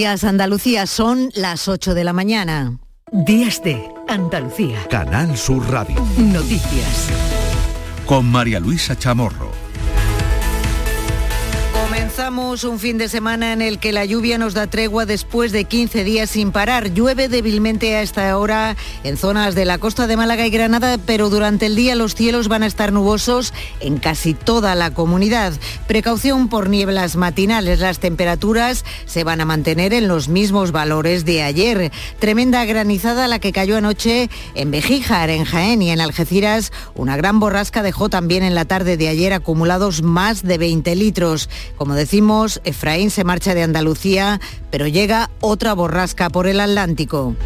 Días Andalucía son las 8 de la mañana. Días de Andalucía. Canal Sur Radio. Noticias. Con María Luisa Chamorro. Un fin de semana en el que la lluvia nos da tregua después de 15 días sin parar. Llueve débilmente a esta hora en zonas de la costa de Málaga y Granada, pero durante el día los cielos van a estar nubosos en casi toda la comunidad. Precaución por nieblas matinales. Las temperaturas se van a mantener en los mismos valores de ayer. Tremenda granizada la que cayó anoche en Bejíjar, en Jaén y en Algeciras. Una gran borrasca dejó también en la tarde de ayer acumulados más de 20 litros. Como decimos, Efraín se marcha de Andalucía, pero llega otra borrasca por el Atlántico.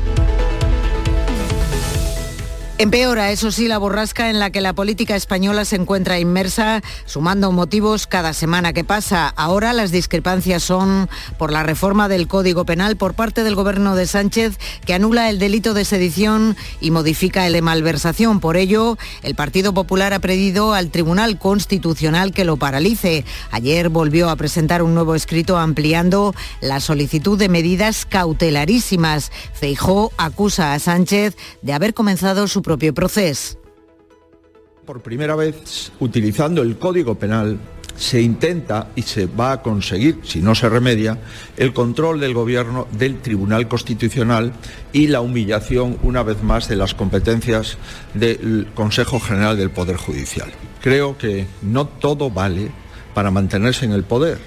Empeora, eso sí, la borrasca en la que la política española se encuentra inmersa, sumando motivos cada semana que pasa. Ahora las discrepancias son por la reforma del Código Penal por parte del Gobierno de Sánchez, que anula el delito de sedición y modifica el de malversación. Por ello, el Partido Popular ha pedido al Tribunal Constitucional que lo paralice. Ayer volvió a presentar un nuevo escrito ampliando la solicitud de medidas cautelarísimas. Feijó acusa a Sánchez de haber comenzado su propio proceso. Por primera vez, utilizando el Código Penal, se intenta y se va a conseguir, si no se remedia, el control del Gobierno del Tribunal Constitucional y la humillación, una vez más, de las competencias del Consejo General del Poder Judicial. Creo que no todo vale para mantenerse en el poder.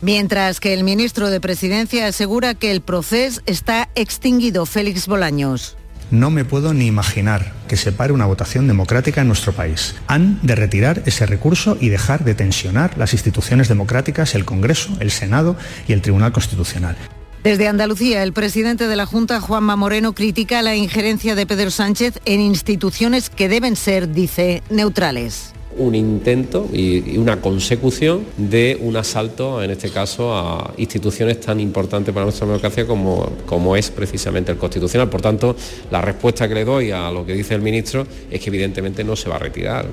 Mientras que el ministro de Presidencia asegura que el proceso está extinguido, Félix Bolaños. No me puedo ni imaginar que se pare una votación democrática en nuestro país. Han de retirar ese recurso y dejar de tensionar las instituciones democráticas, el Congreso, el Senado y el Tribunal Constitucional. Desde Andalucía, el presidente de la Junta, Juanma Moreno, critica la injerencia de Pedro Sánchez en instituciones que deben ser, dice, neutrales un intento y una consecución de un asalto, en este caso, a instituciones tan importantes para nuestra democracia como, como es precisamente el Constitucional. Por tanto, la respuesta que le doy a lo que dice el ministro es que evidentemente no se va a retirar.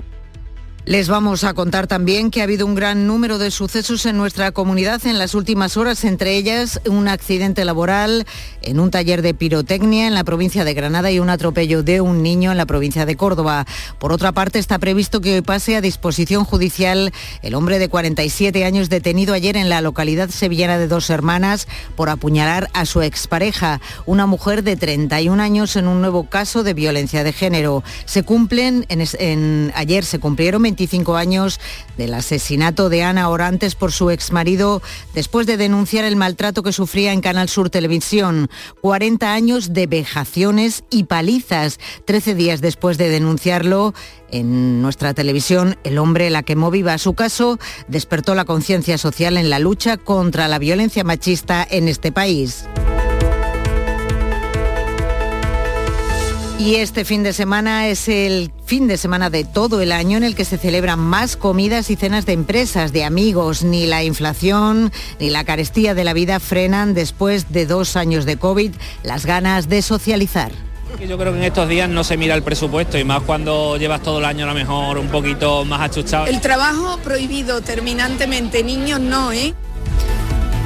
Les vamos a contar también que ha habido un gran número de sucesos en nuestra comunidad en las últimas horas, entre ellas un accidente laboral en un taller de pirotecnia en la provincia de Granada y un atropello de un niño en la provincia de Córdoba. Por otra parte, está previsto que hoy pase a disposición judicial el hombre de 47 años detenido ayer en la localidad sevillana de Dos Hermanas por apuñalar a su expareja, una mujer de 31 años en un nuevo caso de violencia de género. Se cumplen, en, ayer se cumplieron 25 años del asesinato de Ana Orantes por su exmarido después de denunciar el maltrato que sufría en Canal Sur Televisión. 40 años de vejaciones y palizas. 13 días después de denunciarlo, en nuestra televisión, el hombre la quemó viva. Su caso despertó la conciencia social en la lucha contra la violencia machista en este país. Y este fin de semana es el fin de semana de todo el año en el que se celebran más comidas y cenas de empresas, de amigos. Ni la inflación ni la carestía de la vida frenan después de dos años de COVID las ganas de socializar. Yo creo que en estos días no se mira el presupuesto y más cuando llevas todo el año a lo mejor un poquito más achuchado. El trabajo prohibido terminantemente, niños no, ¿eh?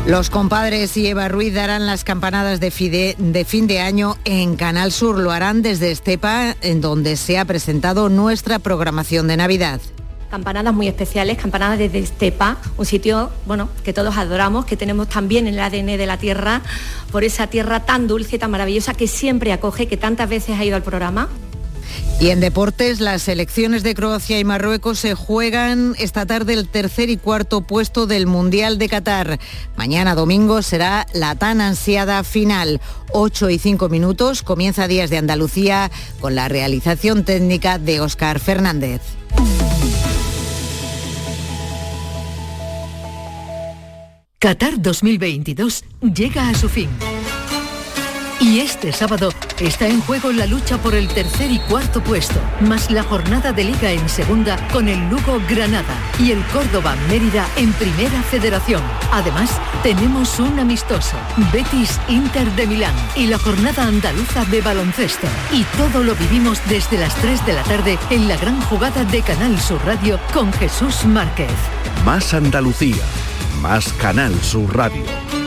Los compadres y Eva Ruiz darán las campanadas de, de, fin de año en Canal Sur. Lo harán desde Estepa, en donde se ha presentado nuestra programación de Navidad. Campanadas muy especiales, campanadas desde Estepa, un sitio bueno, que todos adoramos, que tenemos también en el ADN de la tierra, por esa tierra tan dulce, tan maravillosa que siempre acoge, que tantas veces ha ido al programa. Y en deportes, las selecciones de Croacia y Marruecos se juegan esta tarde el tercer y cuarto puesto del Mundial de Qatar. Mañana domingo será la tan ansiada final. 8 y 5 minutos comienza Días de Andalucía con la realización técnica de Óscar Fernández. Qatar 2022 llega a su fin. Y este sábado está en juego la lucha por el tercer y cuarto puesto, más la jornada de liga en segunda con el Lugo Granada y el Córdoba Mérida en primera federación. Además, tenemos un amistoso, Betis Inter de Milán y la jornada andaluza de baloncesto. Y todo lo vivimos desde las 3 de la tarde en la gran jugada de Canal Sur Radio con Jesús Márquez. Más Andalucía, más Canal Sur Radio.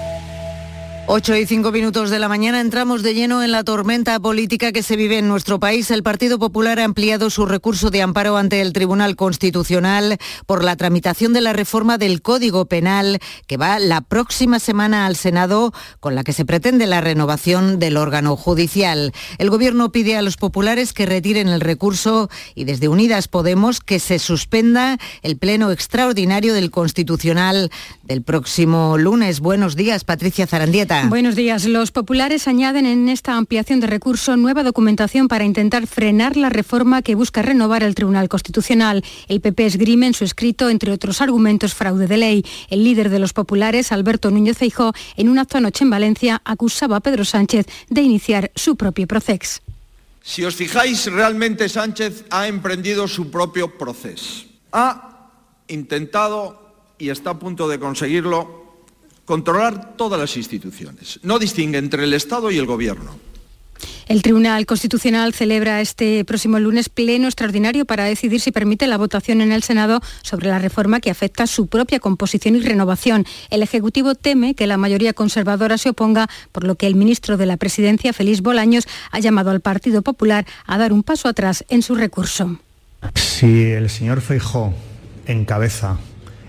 8 y 5 minutos de la mañana entramos de lleno en la tormenta política que se vive en nuestro país. El Partido Popular ha ampliado su recurso de amparo ante el Tribunal Constitucional por la tramitación de la reforma del Código Penal que va la próxima semana al Senado con la que se pretende la renovación del órgano judicial. El Gobierno pide a los populares que retiren el recurso y desde Unidas Podemos que se suspenda el pleno extraordinario del Constitucional del próximo lunes. Buenos días, Patricia Zarandieta. Buenos días. Los populares añaden en esta ampliación de recurso nueva documentación para intentar frenar la reforma que busca renovar el Tribunal Constitucional. El PP esgrime en su escrito, entre otros argumentos, fraude de ley. El líder de los populares, Alberto Núñez Feijó, en un acto anoche en Valencia, acusaba a Pedro Sánchez de iniciar su propio proceso. Si os fijáis, realmente Sánchez ha emprendido su propio proceso. Ha intentado y está a punto de conseguirlo controlar todas las instituciones. No distingue entre el Estado y el Gobierno. El Tribunal Constitucional celebra este próximo lunes pleno extraordinario para decidir si permite la votación en el Senado sobre la reforma que afecta a su propia composición y renovación. El Ejecutivo teme que la mayoría conservadora se oponga, por lo que el ministro de la Presidencia, Félix Bolaños, ha llamado al Partido Popular a dar un paso atrás en su recurso. Si el señor Feijó encabeza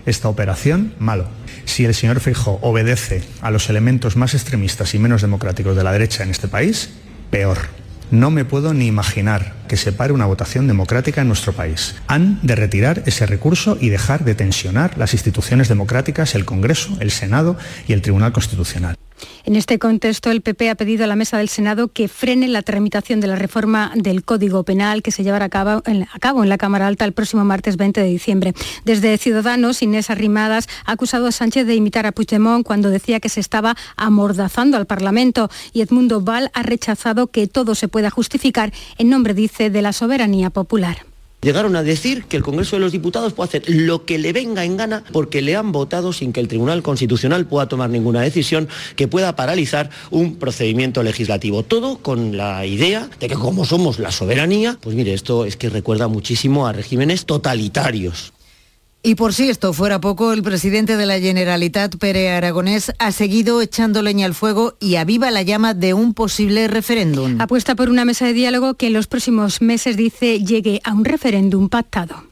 esta operación, malo. Si el señor Feijóo obedece a los elementos más extremistas y menos democráticos de la derecha en este país, peor. No me puedo ni imaginar que se pare una votación democrática en nuestro país. Han de retirar ese recurso y dejar de tensionar las instituciones democráticas, el Congreso, el Senado y el Tribunal Constitucional. En este contexto, el PP ha pedido a la mesa del Senado que frene la tramitación de la reforma del Código Penal que se llevará a cabo, en, la Cámara Alta el próximo martes 20 de diciembre. Desde Ciudadanos, Inés Arrimadas ha acusado a Sánchez de imitar a Puigdemont cuando decía que se estaba amordazando al Parlamento y Edmundo Val ha rechazado que todo se pueda justificar en nombre, dice, de la soberanía popular. Llegaron a decir que el Congreso de los Diputados puede hacer lo que le venga en gana porque le han votado sin que el Tribunal Constitucional pueda tomar ninguna decisión que pueda paralizar un procedimiento legislativo. Todo con la idea de que como somos la soberanía, pues mire, esto es que recuerda muchísimo a regímenes totalitarios. Y por si esto fuera poco, el presidente de la Generalitat, Pere Aragonés, ha seguido echando leña al fuego y aviva la llama de un posible referéndum. Apuesta por una mesa de diálogo que en los próximos meses, dice, llegue a un referéndum pactado.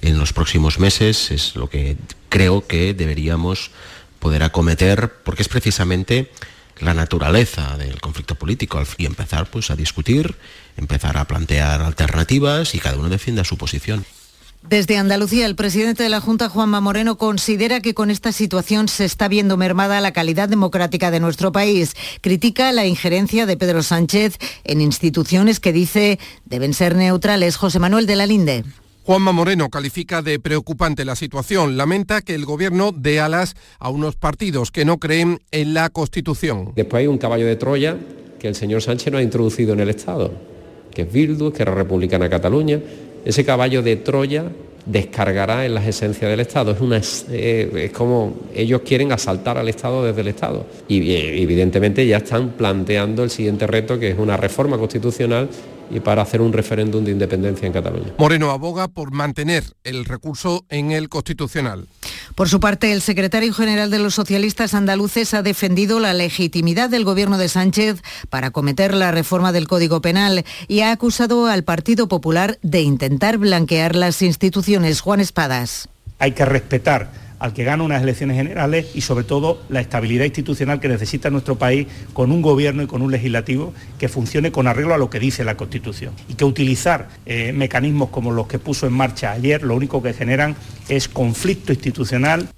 En los próximos meses es lo que creo que deberíamos poder acometer, porque es precisamente la naturaleza del conflicto político y empezar pues, a discutir, empezar a plantear alternativas y cada uno defienda su posición. Desde Andalucía, el presidente de la Junta, Juanma Moreno, considera que con esta situación se está viendo mermada la calidad democrática de nuestro país. Critica la injerencia de Pedro Sánchez en instituciones que dice deben ser neutrales. José Manuel de la Linde. Juanma Moreno califica de preocupante la situación. Lamenta que el gobierno dé alas a unos partidos que no creen en la Constitución. Después hay un caballo de Troya que el señor Sánchez no ha introducido en el Estado, que es Bildu, que era Republicana Cataluña ese caballo de Troya descargará en las esencias del Estado. Es, eh, como ellos quieren asaltar al Estado desde el Estado. Y eh, evidentemente ya están planteando el siguiente reto, que es una reforma constitucional y para hacer un referéndum de independencia en Cataluña. Moreno aboga por mantener el recurso en el Constitucional. Por su parte, el secretario general de los socialistas andaluces ha defendido la legitimidad del gobierno de Sánchez para cometer la reforma del Código Penal y ha acusado al Partido Popular de intentar blanquear las instituciones. Juan Espadas. Hay que respetar al que gana unas elecciones generales y sobre todo la estabilidad institucional que necesita nuestro país con un gobierno y con un legislativo que funcione con arreglo a lo que dice la Constitución. Y que utilizar eh, mecanismos como los que puso en marcha ayer lo único que generan es conflicto institucional.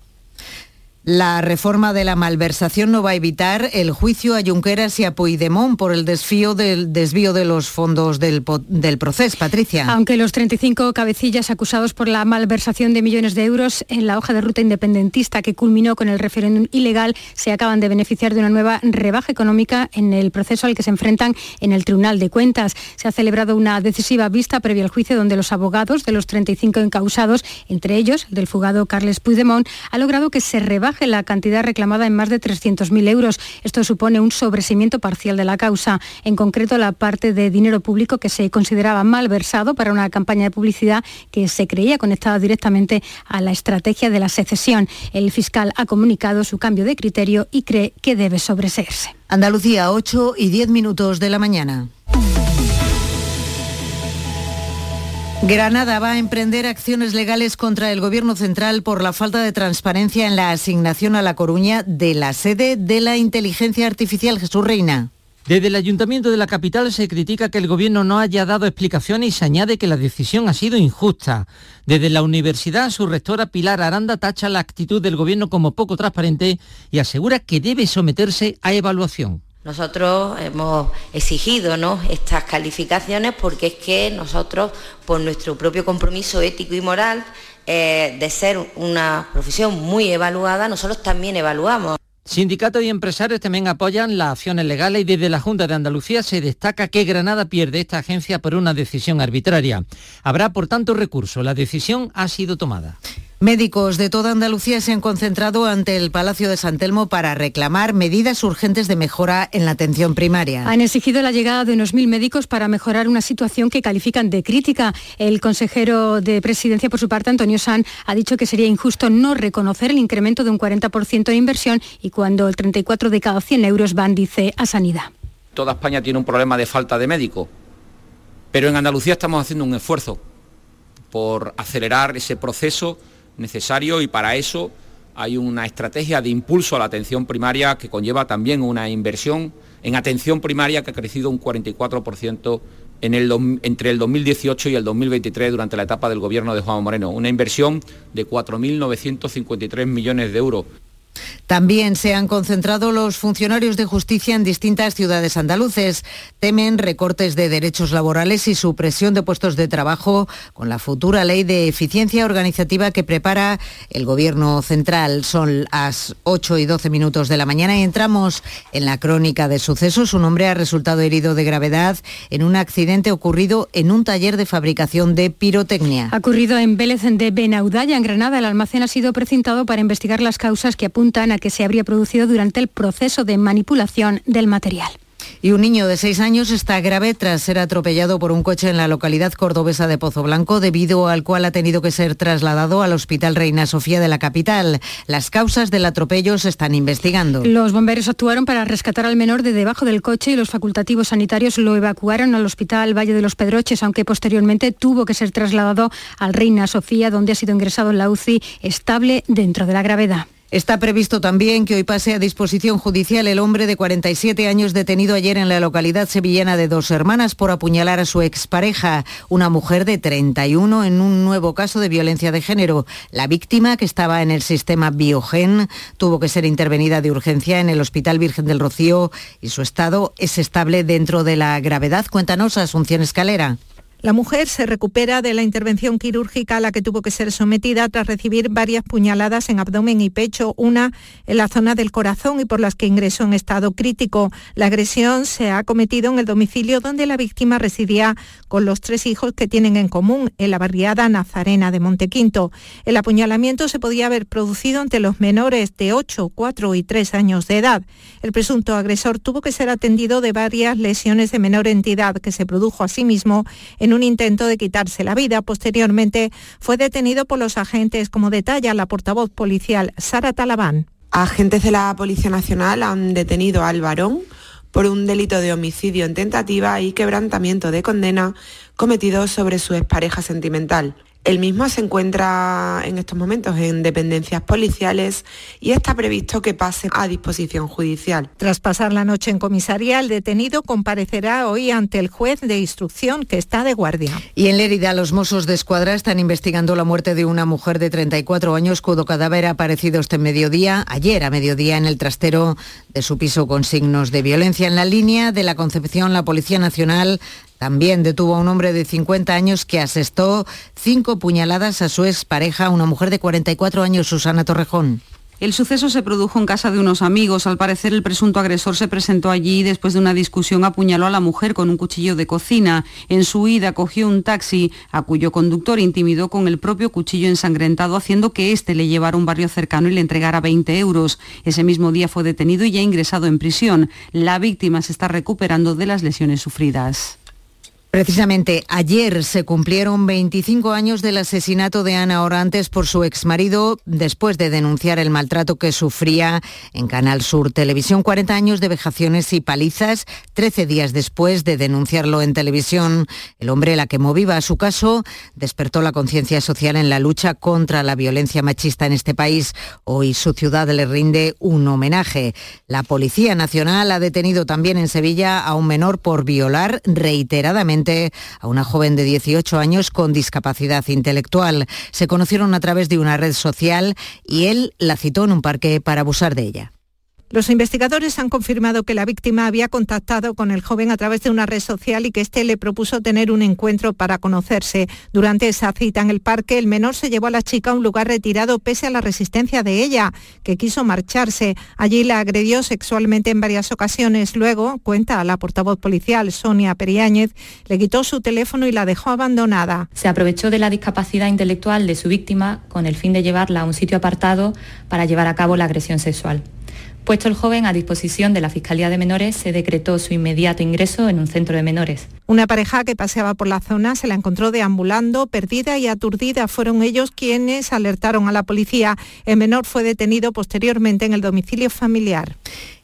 La reforma de la malversación no va a evitar el juicio a Junqueras y a Puigdemont por el desvío del desvío de los fondos del, proceso. Patricia. Aunque los 35 cabecillas acusados por la malversación de millones de euros en la hoja de ruta independentista que culminó con el referéndum ilegal se acaban de beneficiar de una nueva rebaja económica en el proceso al que se enfrentan en el Tribunal de Cuentas. Se ha celebrado una decisiva vista previa al juicio donde los abogados de los 35 encausados, entre ellos el del fugado Carles Puigdemont, ha logrado que se rebaje la cantidad reclamada en más de 300.000 euros. Esto supone un sobreseimiento parcial de la causa, en concreto la parte de dinero público que se consideraba malversado para una campaña de publicidad que se creía conectada directamente a la estrategia de la secesión. El fiscal ha comunicado su cambio de criterio y cree que debe sobreseerse. Andalucía, 8 y 10 minutos de la mañana. Granada va a emprender acciones legales contra el Gobierno central por la falta de transparencia en la asignación a La Coruña de la sede de la inteligencia artificial Jesús Reina. Desde el Ayuntamiento de la capital se critica que el Gobierno no haya dado explicaciones y se añade que la decisión ha sido injusta. Desde la universidad, su rectora Pilar Aranda tacha la actitud del Gobierno como poco transparente y asegura que debe someterse a evaluación. Nosotros hemos exigido estas calificaciones porque es que nosotros, por nuestro propio compromiso ético y moral, eh, de ser una profesión muy evaluada, nosotros también evaluamos. Sindicatos y empresarios también apoyan las acciones legales y desde la Junta de Andalucía se destaca que Granada pierde esta agencia por una decisión arbitraria. Habrá, por tanto, recurso. La decisión ha sido tomada. Médicos de toda Andalucía se han concentrado ante el Palacio de San Telmo para reclamar medidas urgentes de mejora en la atención primaria. Han exigido la llegada de unos mil médicos para mejorar una situación que califican de crítica. El consejero de Presidencia, por su parte, Antonio San, ha dicho que sería injusto no reconocer el incremento de un 40% de inversión y cuando el 34 de cada 100 euros van, dice, a sanidad. Toda España tiene un problema de falta de médicos, pero en Andalucía estamos haciendo un esfuerzo por acelerar ese proceso necesario y para eso hay una estrategia de impulso a la atención primaria que conlleva también una inversión en atención primaria que ha crecido un 44% en el, entre el 2018 y el 2023 durante la etapa del gobierno de Juan Moreno, una inversión de 4.953 millones de euros. También se han concentrado los funcionarios de justicia en distintas ciudades andaluces. Temen recortes de derechos laborales y supresión de puestos de trabajo con la futura ley de eficiencia organizativa que prepara el Gobierno central. Son las 8 y 12 minutos de la mañana y entramos en la crónica de sucesos. Un hombre ha resultado herido de gravedad en un accidente ocurrido en un taller de fabricación de pirotecnia. Ha ocurrido en Vélez de Benaudalla, en Granada. El almacén ha sido precintado para investigar las causas que apuntan a que se habría producido durante el proceso de manipulación del material. Y un niño de seis años está grave tras ser atropellado por un coche en la localidad cordobesa de Pozo Blanco, debido al cual ha tenido que ser trasladado al Hospital Reina Sofía de la capital. Las causas del atropello se están investigando. Los bomberos actuaron para rescatar al menor de debajo del coche y los facultativos sanitarios lo evacuaron al Hospital Valle de los Pedroches, aunque posteriormente tuvo que ser trasladado al Reina Sofía, donde ha sido ingresado en la UCI estable dentro de la gravedad. Está previsto también que hoy pase a disposición judicial el hombre de 47 años detenido ayer en la localidad sevillana de Dos Hermanas por apuñalar a su expareja, una mujer de 31, en un nuevo caso de violencia de género. La víctima, que estaba en el sistema Biogen, tuvo que ser intervenida de urgencia en el Hospital Virgen del Rocío y su estado es estable dentro de la gravedad. Cuéntanos, Asunción Escalera. La mujer se recupera de la intervención quirúrgica a la que tuvo que ser sometida tras recibir varias puñaladas en abdomen y pecho, una en la zona del corazón y por las que ingresó en estado crítico. La agresión se ha cometido en el domicilio donde la víctima residía con los tres hijos que tienen en común, en la barriada Nazarena de Montequinto. El apuñalamiento se podía haber producido entre los menores de 8, 4 y 3 años de edad. El presunto agresor tuvo que ser atendido de varias lesiones de menor entidad que se produjo a sí mismo en un intento de quitarse la vida. Posteriormente fue detenido por los agentes, como detalla la portavoz policial Sara Talabán. Agentes de la Policía Nacional han detenido al varón por un delito de homicidio en tentativa y quebrantamiento de condena cometido sobre su expareja sentimental. El mismo se encuentra en estos momentos en dependencias policiales y está previsto que pase a disposición judicial. Tras pasar la noche en comisaría, el detenido comparecerá hoy ante el juez de instrucción que está de guardia. Y en Lérida, los Mossos de Escuadra están investigando la muerte de una mujer de 34 años cuyo cadáver ha aparecido este mediodía, ayer a mediodía, en el trastero de su piso con signos de violencia. En la línea de la Concepción, la Policía Nacional también detuvo a un hombre de 50 años que asestó cinco puñaladas a su expareja, una mujer de 44 años, Susana Torrejón. El suceso se produjo en casa de unos amigos. Al parecer el presunto agresor se presentó allí y después de una discusión apuñaló a la mujer con un cuchillo de cocina. En su huida cogió un taxi a cuyo conductor intimidó con el propio cuchillo ensangrentado haciendo que éste le llevara a un barrio cercano y le entregara 20 euros. Ese mismo día fue detenido y ya ingresado en prisión. La víctima se está recuperando de las lesiones sufridas. Precisamente ayer se cumplieron 25 años del asesinato de Ana Orantes por su exmarido después de denunciar el maltrato que sufría en Canal Sur Televisión. 40 años de vejaciones y palizas, 13 días después de denunciarlo en televisión. El hombre, la que moviva su caso, despertó la conciencia social en la lucha contra la violencia machista en este país. Hoy su ciudad le rinde un homenaje. La Policía Nacional ha detenido también en Sevilla a un menor por violar reiteradamente a una joven de 18 años con discapacidad intelectual. Se conocieron a través de una red social y él la citó en un parque para abusar de ella. Los investigadores han confirmado que la víctima había contactado con el joven a través de una red social y que éste le propuso tener un encuentro para conocerse. Durante esa cita en el parque, el menor se llevó a la chica a un lugar retirado pese a la resistencia de ella, que quiso marcharse. Allí la agredió sexualmente en varias ocasiones. Luego, cuenta la portavoz policial Sonia Periáñez, le quitó su teléfono y la dejó abandonada. Se aprovechó de la discapacidad intelectual de su víctima con el fin de llevarla a un sitio apartado para llevar a cabo la agresión sexual. Puesto el joven a disposición de la Fiscalía de Menores, se decretó su inmediato ingreso en un centro de menores. Una pareja que paseaba por la zona se la encontró deambulando, perdida y aturdida. Fueron ellos quienes alertaron a la policía. El menor fue detenido posteriormente en el domicilio familiar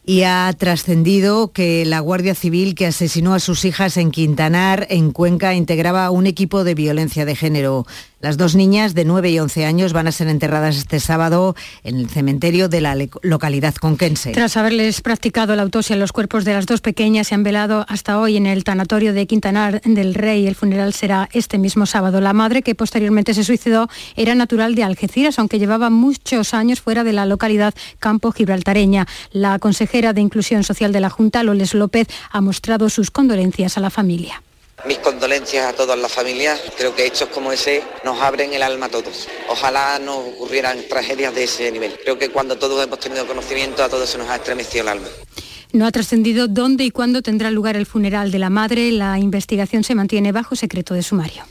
y ha trascendido que la Guardia Civil que asesinó a sus hijas en Quintanar, en Cuenca, integraba un equipo de violencia de género. Las dos niñas de 9 y 11 años van a ser enterradas este sábado en el cementerio de la localidad conquense. Tras haberles practicado la autopsia, los cuerpos de las dos pequeñas se han velado hasta hoy en el tanatorio de Quintanar del Rey. El funeral será este mismo sábado. La madre, que posteriormente se suicidó, era natural de Algeciras, aunque llevaba muchos años fuera de la localidad campo gibraltareña. La consejera de Inclusión Social de la Junta, Loles López, ha mostrado sus condolencias a la familia. Mis condolencias a todas las familias. Creo que hechos como ese nos abren el alma a todos. Ojalá no ocurrieran tragedias de ese nivel. Creo que cuando todos hemos tenido conocimiento a todos se nos ha estremecido el alma. No ha trascendido dónde y cuándo tendrá lugar el funeral de la madre. La investigación se mantiene bajo secreto de sumario.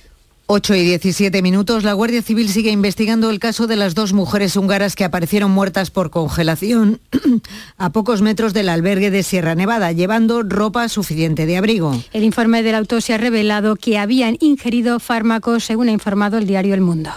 8 y 17 minutos, la Guardia Civil sigue investigando el caso de las dos mujeres húngaras que aparecieron muertas por congelación a pocos metros del albergue de Sierra Nevada, llevando ropa suficiente de abrigo. El informe de la autopsia ha revelado que habían ingerido fármacos, según ha informado el diario El Mundo.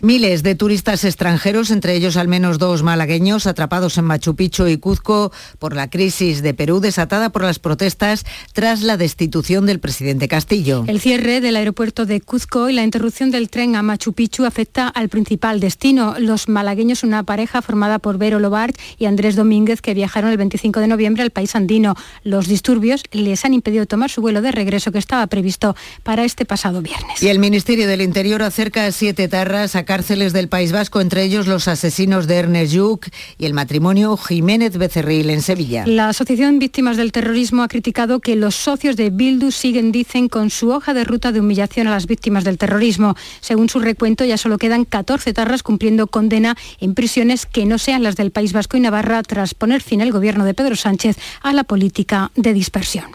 Miles de turistas extranjeros, entre ellos al menos dos malagueños, atrapados en Machu Picchu y Cuzco por la crisis de Perú desatada por las protestas tras la destitución del presidente Castillo. El cierre del aeropuerto de Cuzco y la interrupción del tren a Machu Picchu afecta al principal destino. Los malagueños, una pareja formada por Vero Lobart y Andrés Domínguez, que viajaron el 25 de noviembre al país andino. Los disturbios les han impedido tomar su vuelo de regreso que estaba previsto para este pasado viernes. Y el Ministerio del Interior acerca a siete tarras a cárceles del País Vasco, entre ellos los asesinos de Ernest Lluc y el matrimonio Jiménez Becerril en Sevilla. La Asociación Víctimas del Terrorismo ha criticado que los socios de Bildu siguen, dicen, con su hoja de ruta de humillación a las víctimas del terrorismo. Según su recuento, ya solo quedan 14 tarras cumpliendo condena en prisiones que no sean las del País Vasco y Navarra tras poner fin el gobierno de Pedro Sánchez a la política de dispersión.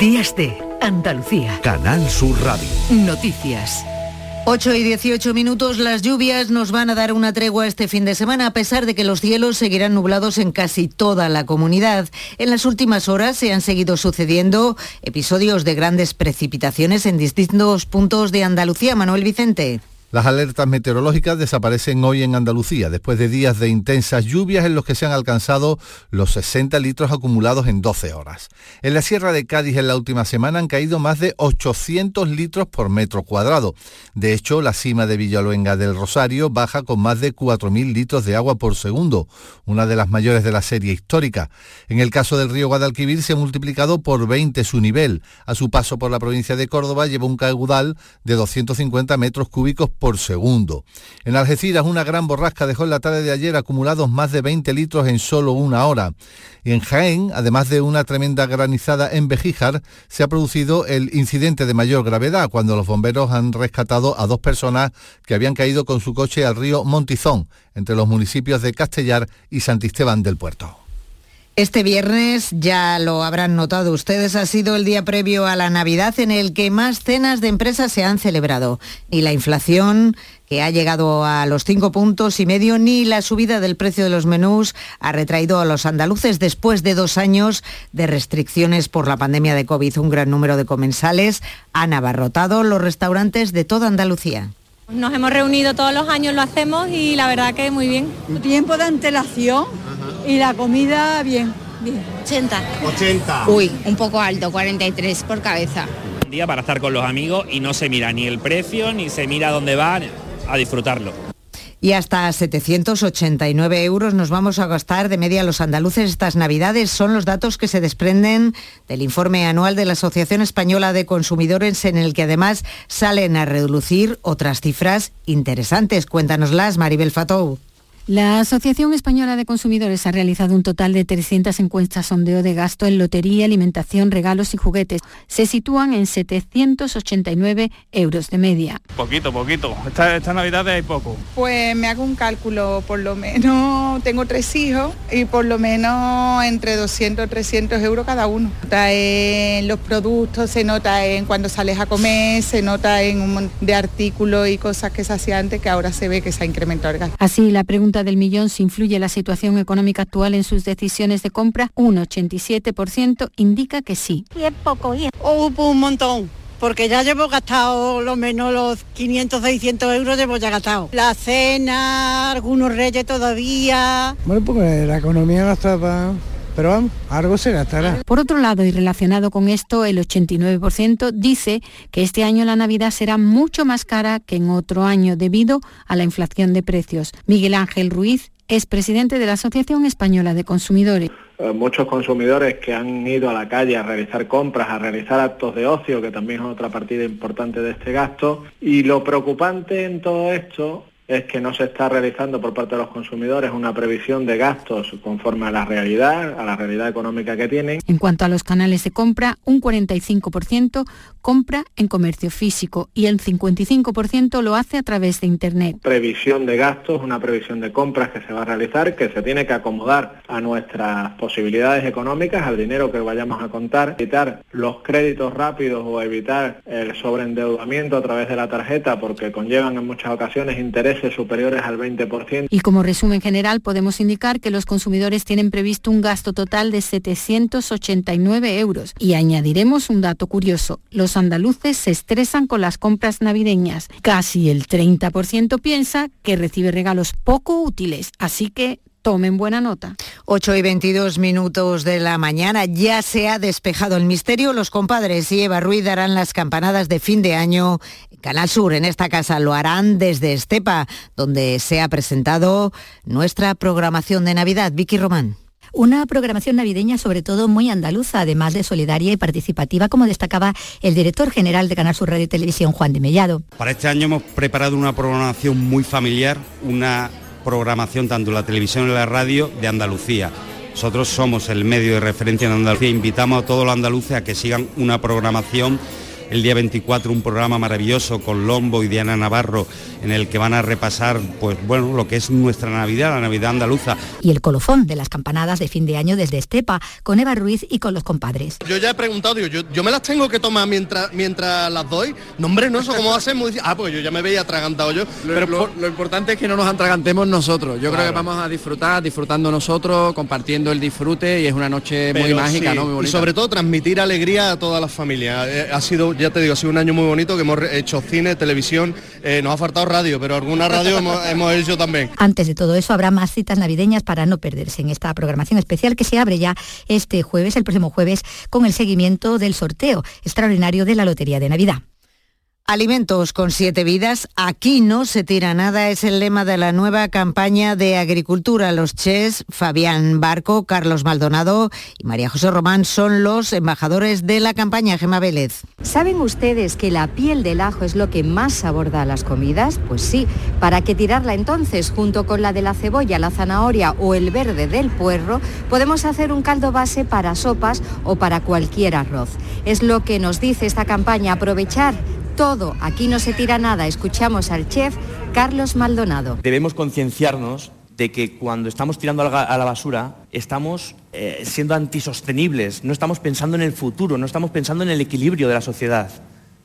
Días de Andalucía. Canal Sur Radio. Noticias. 8 y 18 minutos, las lluvias nos van a dar una tregua este fin de semana, a pesar de que los cielos seguirán nublados en casi toda la comunidad. En las últimas horas se han seguido sucediendo episodios de grandes precipitaciones en distintos puntos de Andalucía. Manuel Vicente. Las alertas meteorológicas desaparecen hoy en Andalucía, después de días de intensas lluvias en los que se han alcanzado los 60 litros acumulados en 12 horas. En la Sierra de Cádiz en la última semana han caído más de 800 litros por metro cuadrado. De hecho, la cima de Villaluenga del Rosario baja con más de 4.000 litros de agua por segundo, una de las mayores de la serie histórica. En el caso del río Guadalquivir se ha multiplicado por 20 su nivel. A su paso por la provincia de Córdoba lleva un caudal de 250 metros cúbicos por segundo. En Algeciras una gran borrasca dejó en la tarde de ayer acumulados más de 20 litros en solo una hora. En Jaén, además de una tremenda granizada en Bejíjar, se ha producido el incidente de mayor gravedad cuando los bomberos han rescatado a dos personas que habían caído con su coche al río Montizón, entre los municipios de Castellar y Santisteban del Puerto. Este viernes, ya lo habrán notado ustedes, ha sido el día previo a la Navidad en el que más cenas de empresas se han celebrado. Y la inflación, que ha llegado a los cinco puntos y medio, ni la subida del precio de los menús ha retraído a los andaluces después de dos años de restricciones por la pandemia de COVID. Un gran número de comensales han abarrotado los restaurantes de toda Andalucía. Nos hemos reunido todos los años, lo hacemos y la verdad que muy bien. Tiempo de antelación y la comida bien, bien. 80. 80. Uy, un poco alto, 43 por cabeza. Un día para estar con los amigos y no se mira ni el precio ni se mira dónde van a disfrutarlo y hasta 789 euros nos vamos a gastar de media los andaluces estas navidades. Son los datos que se desprenden del informe anual de la Asociación Española de Consumidores en el que además salen a reducir otras cifras interesantes. Cuéntanoslas, Maribel Fatou. La Asociación Española de Consumidores ha realizado un total de 300 encuestas sondeo de gasto en lotería, alimentación, regalos y juguetes. Se sitúan en 789 euros de media. Poquito, poquito. Esta, esta Navidad hay poco. Pues me hago un cálculo, por lo menos tengo tres hijos y por lo menos entre 200 y 300 euros cada uno. Se nota en los productos, se nota en cuando sales a comer, se nota en un montón de artículos y cosas que se hacían antes que ahora se ve que se ha incrementado el gasto. Así, la pregunta del millón si influye la situación económica actual en sus decisiones de compra, un 87% indica que sí. Y es poco, y es... Oh, un montón porque ya llevo gastado lo menos los 500, 600 euros llevo ya gastado. La cena, algunos reyes todavía. Bueno, porque la economía no está para pero vamos, algo se gastará. Por otro lado, y relacionado con esto, el 89% dice que este año la Navidad será mucho más cara que en otro año debido a la inflación de precios. Miguel Ángel Ruiz es presidente de la Asociación Española de Consumidores eh, muchos consumidores que han ido a la calle a realizar compras, a realizar actos de ocio, que también es otra partida importante de este gasto. Y lo preocupante en todo esto es que no se está realizando por parte de los consumidores una previsión de gastos conforme a la realidad, a la realidad económica que tienen. En cuanto a los canales de compra, un 45% compra en comercio físico y el 55% lo hace a través de Internet. Previsión de gastos, una previsión de compras que se va a realizar, que se tiene que acomodar a nuestras posibilidades económicas, al dinero que vayamos a contar, evitar los créditos rápidos o evitar el sobreendeudamiento a través de la tarjeta porque conllevan en muchas ocasiones intereses superiores al 20%. Y como resumen general podemos indicar que los consumidores tienen previsto un gasto total de 789 euros. Y añadiremos un dato curioso, los andaluces se estresan con las compras navideñas. Casi el 30% piensa que recibe regalos poco útiles, así que Tomen buena nota. 8 y 22 minutos de la mañana. Ya se ha despejado el misterio. Los compadres y Eva Ruiz darán las campanadas de fin de año. Canal Sur en esta casa lo harán desde Estepa, donde se ha presentado nuestra programación de Navidad. Vicky Román. Una programación navideña sobre todo muy andaluza, además de solidaria y participativa, como destacaba el director general de Canal Sur Radio y Televisión, Juan de Mellado. Para este año hemos preparado una programación muy familiar, una programación tanto la televisión y la radio de Andalucía. Nosotros somos el medio de referencia en Andalucía. Invitamos a todos los andaluces a que sigan una programación el día 24 un programa maravilloso con Lombo y Diana Navarro en el que van a repasar pues bueno lo que es nuestra Navidad, la Navidad andaluza. Y el colofón de las campanadas de fin de año desde Estepa con Eva Ruiz y con los compadres. Yo ya he preguntado, digo, yo, me las tengo que tomar mientras mientras las doy. No hombre, no, eso cómo hacemos. Ah, pues yo ya me veía atragantado yo. Lo, pero lo, importante es que no nos atragantemos nosotros. Yo creo que vamos a disfrutar, disfrutando nosotros, compartiendo el disfrute y es una noche muy mágica, ¿no? Y sobre todo transmitir alegría a todas las familias. Eh, ha sido ya te digo, ha sido un año muy bonito que hemos hecho cine, televisión, eh, nos ha faltado radio, pero alguna radio hemos, hecho también. Antes de todo eso habrá más citas navideñas para no perderse en esta programación especial que se abre ya este jueves, el próximo jueves, con el seguimiento del sorteo extraordinario de la Lotería de Navidad. Alimentos con siete vidas, aquí no se tira nada, es el lema de la nueva campaña de agricultura. Los chefs Fabián Barco, Carlos Maldonado y María José Román son los embajadores de la campaña Gema Vélez. ¿Saben ustedes que la piel del ajo es lo que más sabor da a las comidas? Pues sí, ¿para qué tirarla entonces junto con la de la cebolla, la zanahoria o el verde del puerro? Podemos hacer un caldo base para sopas o para cualquier arroz. Es lo que nos dice esta campaña, aprovechar todo, aquí no se tira nada. Escuchamos al chef Carlos Maldonado. Debemos concienciarnos de que cuando estamos tirando a la basura estamos eh, siendo antisostenibles, no estamos pensando en el futuro, no estamos pensando en el equilibrio de la sociedad.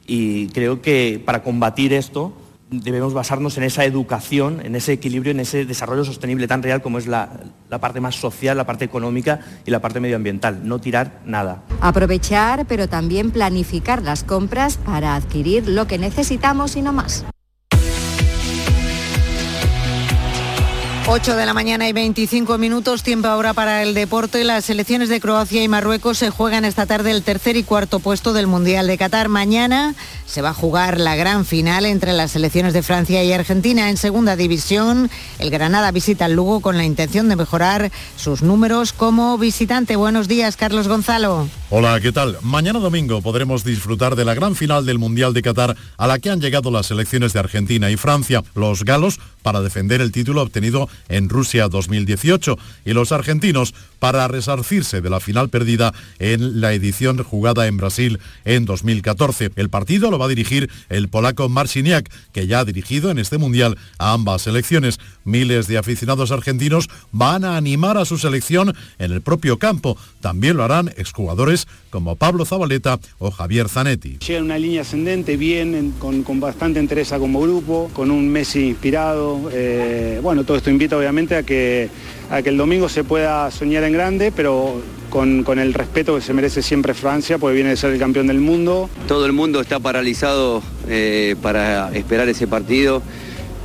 Y creo que para combatir esto debemos basarnos en esa educación, en ese equilibrio, en ese desarrollo sostenible tan real como es la, parte más social, la parte económica y la parte medioambiental. No tirar nada. Aprovechar, pero también planificar las compras para adquirir lo que necesitamos y no más. 8 de la mañana y 25 minutos, tiempo ahora para el deporte. Las selecciones de Croacia y Marruecos se juegan esta tarde el tercer y cuarto puesto del Mundial de Qatar. Mañana se va a jugar la gran final entre las selecciones de Francia y Argentina. En segunda división, el Granada visita el Lugo con la intención de mejorar sus números como visitante. Buenos días, Carlos Gonzalo. Hola, ¿qué tal? Mañana domingo podremos disfrutar de la gran final del Mundial de Qatar a la que han llegado las selecciones de Argentina y Francia. Los galos para defender el título obtenido en Rusia 2018 y los argentinos para resarcirse de la final perdida en la edición jugada en Brasil en 2014. El partido lo va a dirigir el polaco Marciniak, que ya ha dirigido en este mundial a ambas selecciones. Miles de aficionados argentinos van a animar a su selección en el propio campo. También lo harán exjugadores como Pablo Zabaleta o Javier Zanetti. Llega una línea ascendente, bien, con, bastante interés como grupo, con un Messi inspirado. Eh, bueno, todo esto invita obviamente a que, a que el domingo se pueda soñar en grande, pero con, con, el respeto que se merece siempre Francia, porque viene de ser el campeón del mundo. Todo el mundo está paralizado eh, para esperar ese partido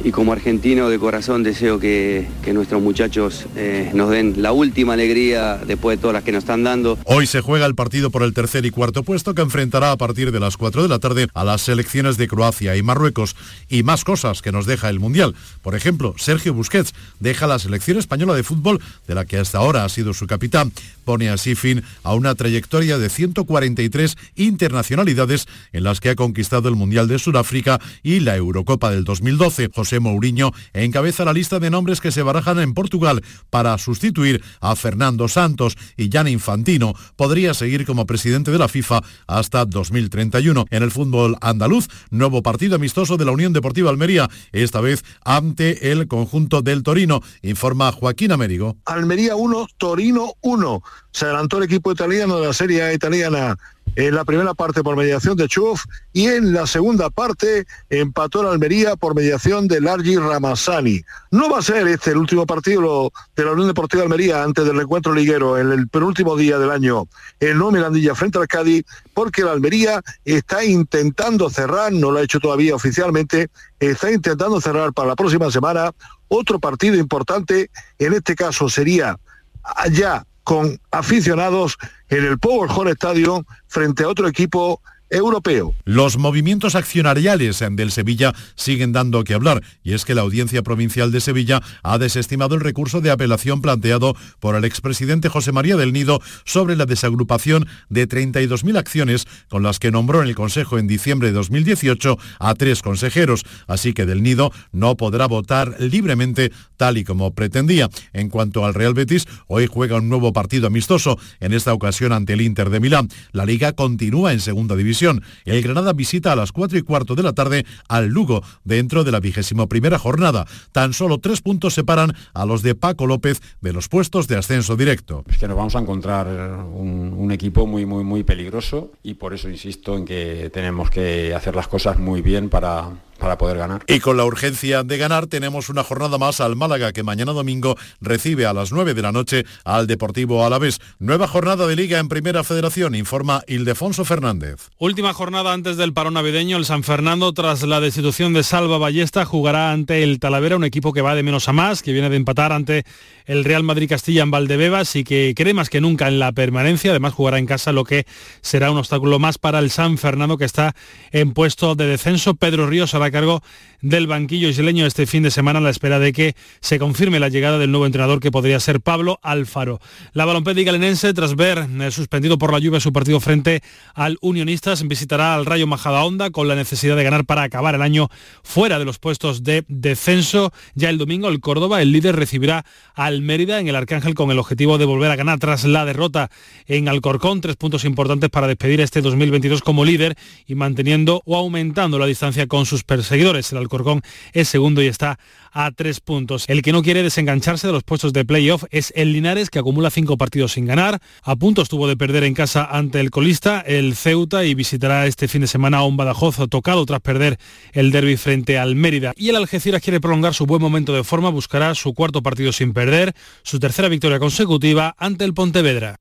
y como argentino de corazón deseo que, nuestros muchachos eh, nos den la última alegría después de todas las que nos están dando. Hoy se juega el partido por el tercer y cuarto puesto que enfrentará a partir de las 4 de la tarde a las selecciones de Croacia y Marruecos y más cosas que nos deja el Mundial. Por ejemplo, Sergio Busquets deja la selección española de fútbol de la que hasta ahora ha sido su capitán. Pone así fin a una trayectoria de 143 internacionalidades en las que ha conquistado el Mundial de Sudáfrica y la Eurocopa del 2012. José Mourinho encabeza la lista de nombres que se barajan en Portugal para sustituir a Fernando Santos y Jan Infantino podría seguir como presidente de la FIFA hasta 2031. En el fútbol andaluz, nuevo partido amistoso de la Unión Deportiva Almería, esta vez ante el conjunto del Torino, informa Joaquín Américo. Almería 1, Torino 1. Se adelantó el equipo italiano de la Serie italiana en la primera parte por mediación de Chuf y en la segunda parte empató la Almería por mediación de Largi Ramazzani. No va a ser este el último partido de la Unión Deportiva Almería antes del encuentro liguero en el penúltimo día del año en No Mirandilla frente al Cádiz porque la Almería está intentando cerrar, no lo ha hecho todavía oficialmente, está intentando cerrar para la próxima semana otro partido importante, en este caso sería allá con aficionados en el Powerhall Stadium frente a otro equipo europeo. Los movimientos accionariales del Sevilla siguen dando que hablar y es que la Audiencia Provincial de Sevilla ha desestimado el recurso de apelación planteado por el expresidente José María del Nido sobre la desagrupación de 32.000 acciones con las que nombró en el Consejo en diciembre de 2018 a tres consejeros, así que del Nido no podrá votar libremente tal y como pretendía. En cuanto al Real Betis, hoy juega un nuevo partido amistoso, en esta ocasión ante el Inter de Milán. La liga continúa en segunda división el Granada visita a las 4 y cuarto de la tarde al Lugo dentro de la vigésimo primera jornada. Tan solo tres puntos separan a los de Paco López de los puestos de ascenso directo. Es que nos vamos a encontrar un equipo muy, muy, muy peligroso y por eso insisto en que tenemos que hacer las cosas muy bien para para poder ganar. Y con la urgencia de ganar tenemos una jornada más al Málaga que mañana domingo recibe a las 9 de la noche al Deportivo Alavés. Nueva jornada de liga en Primera Federación, informa Ildefonso Fernández. Última jornada antes del parón navideño, el San Fernando tras la destitución de Salva Ballesta jugará ante el Talavera, un equipo que va de menos a más, que viene de empatar ante el Real Madrid Castilla en Valdebebas y que cree más que nunca en la permanencia, además jugará en casa lo que será un obstáculo más para el San Fernando que está en puesto de descenso. Pedro Ríos hará cargo del banquillo isleño este fin de semana a la espera de que se confirme la llegada del nuevo entrenador que podría ser Pablo Alfaro. La balompédica lenense, tras ver eh, suspendido por la lluvia su partido frente al Unionistas, visitará al Rayo Majadahonda con la necesidad de ganar para acabar el año fuera de los puestos de descenso. Ya el domingo el Córdoba, el líder, recibirá al Mérida en el Arcángel con el objetivo de volver a ganar tras la derrota en Alcorcón. Tres puntos importantes para despedir este 2022 como líder y manteniendo o aumentando la distancia con sus perseguidores. El Alcorcón es segundo y está a tres puntos. El que no quiere desengancharse de los puestos de playoff es el Linares, que acumula cinco partidos sin ganar. A punto estuvo de perder en casa ante el colista, el Ceuta, y visitará este fin de semana a un Badajoz tocado tras perder el derby frente al Mérida. Y el Algeciras quiere prolongar su buen momento de forma, buscará su cuarto partido sin perder, su tercera victoria consecutiva ante el Pontevedra.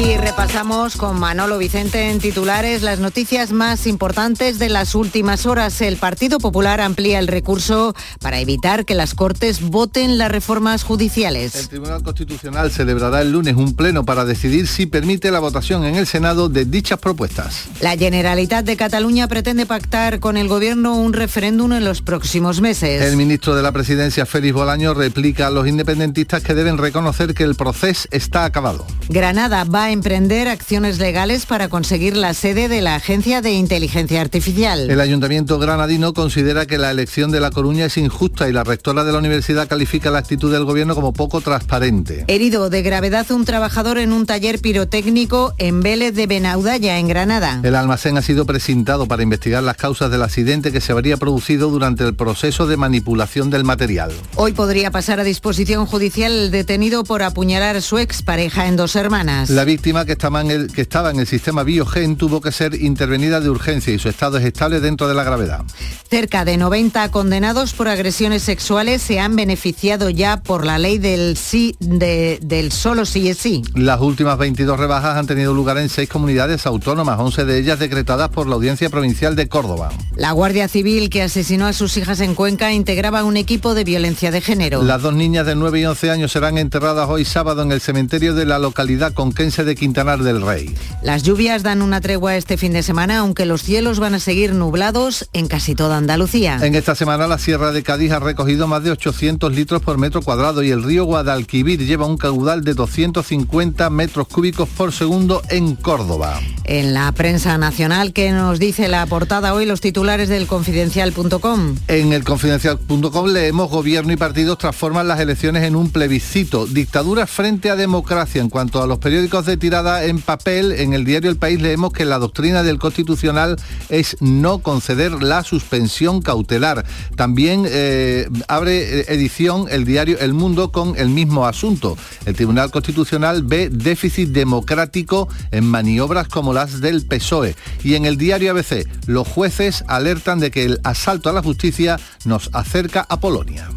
Y repasamos con Manolo Vicente en titulares las noticias más importantes de las últimas horas. El Partido Popular amplía el recurso para evitar que las Cortes voten las reformas judiciales. El Tribunal Constitucional celebrará el lunes un pleno para decidir si permite la votación en el Senado de dichas propuestas. La Generalitat de Cataluña pretende pactar con el Gobierno un referéndum en los próximos meses. El ministro de la Presidencia, Félix Bolaño, replica a los independentistas que deben reconocer que el proceso está acabado. Granada va a emprender acciones legales para conseguir la sede de la Agencia de Inteligencia Artificial. El Ayuntamiento granadino considera que la elección de La Coruña es injusta y la rectora de la universidad califica la actitud del gobierno como poco transparente. Herido de gravedad un trabajador en un taller pirotécnico en Vélez de Benaudalla, en Granada. El almacén ha sido presentado para investigar las causas del accidente que se habría producido durante el proceso de manipulación del material. Hoy podría pasar a disposición judicial el detenido por apuñalar a su expareja en dos hermanas. La víctima que estaba, en el, que estaba en el sistema Biogen tuvo que ser intervenida de urgencia y su estado es estable dentro de la gravedad. Cerca de 90 condenados por agresiones sexuales se han beneficiado ya por la ley del sí de, del solo sí es sí. Las últimas 22 rebajas han tenido lugar en seis comunidades autónomas, 11 de ellas decretadas por la Audiencia Provincial de Córdoba. La Guardia Civil que asesinó a sus hijas en Cuenca integraba un equipo de violencia de género. Las dos niñas de 9 y 11 años serán enterradas hoy sábado en el cementerio de la localidad conquense de Quintanar del Rey. Las lluvias dan una tregua este fin de semana, aunque los cielos van a seguir nublados en casi toda Andalucía. En esta semana la Sierra de Cádiz ha recogido más de 800 litros por metro cuadrado y el río Guadalquivir lleva un caudal de 250 metros cúbicos por segundo en Córdoba. En la prensa nacional, ¿qué nos dice la portada hoy los titulares del confidencial.com? En el confidencial.com leemos gobierno y partidos transforman las elecciones en un plebiscito, dictadura frente a democracia. En cuanto a los periódicos de tirada en papel, en el diario El País leemos que la doctrina del Constitucional es no conceder la suspensión cautelar. También eh, abre edición el diario El Mundo con el mismo asunto. El Tribunal Constitucional ve déficit democrático en maniobras como las del PSOE. Y en el diario ABC, los jueces alertan de que el asalto a la justicia nos acerca a Polonia.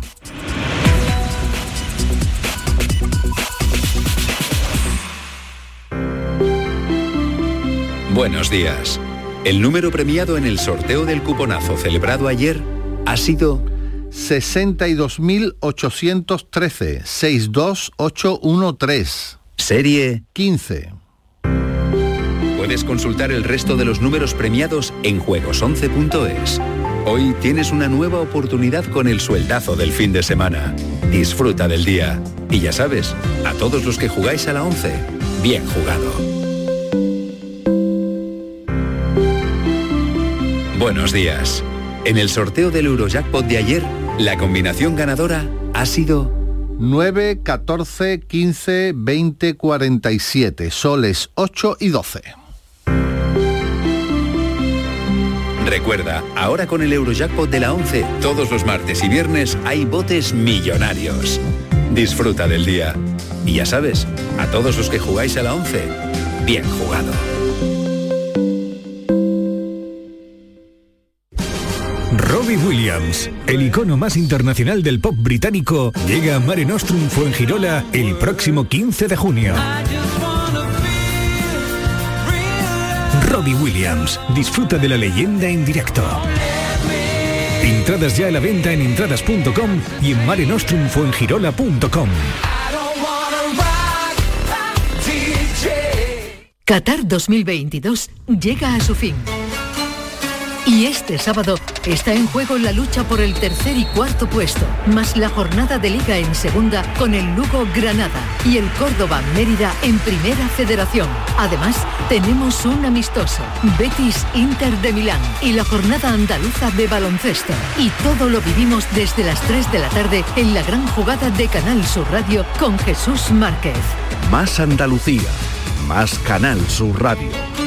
Buenos días. El número premiado en el sorteo del cuponazo celebrado ayer ha sido 62.813 62813. Serie 15. Puedes consultar el resto de los números premiados en juegos11.es. Hoy tienes una nueva oportunidad con el sueldazo del fin de semana. Disfruta del día. Y ya sabes, a todos los que jugáis a la 11, bien jugado. Buenos días. En el sorteo del Eurojackpot de ayer, la combinación ganadora ha sido 9, 14, 15, 20, 47, soles 8 y 12. Recuerda, ahora con el Eurojackpot de la 11, todos los martes y viernes hay botes millonarios. Disfruta del día. Y ya sabes, a todos los que jugáis a la 11, bien jugado. Robbie Williams, el icono más internacional del pop británico, llega a Mare Nostrum Fuengirola el próximo 15 de junio. Robbie Williams, disfruta de la leyenda en directo. Entradas ya a la venta en entradas.com y en marenostrumfuengirola.com. Qatar 2022 llega a su fin. Y este sábado está en juego la lucha por el tercer y cuarto puesto, más la jornada de liga en segunda con el Lugo Granada y el Córdoba Mérida en primera federación. Además, tenemos un amistoso, Betis Inter de Milán y la jornada andaluza de baloncesto. Y todo lo vivimos desde las 3 de la tarde en la gran jugada de Canal Sur Radio con Jesús Márquez. Más Andalucía, más Canal Sur Radio.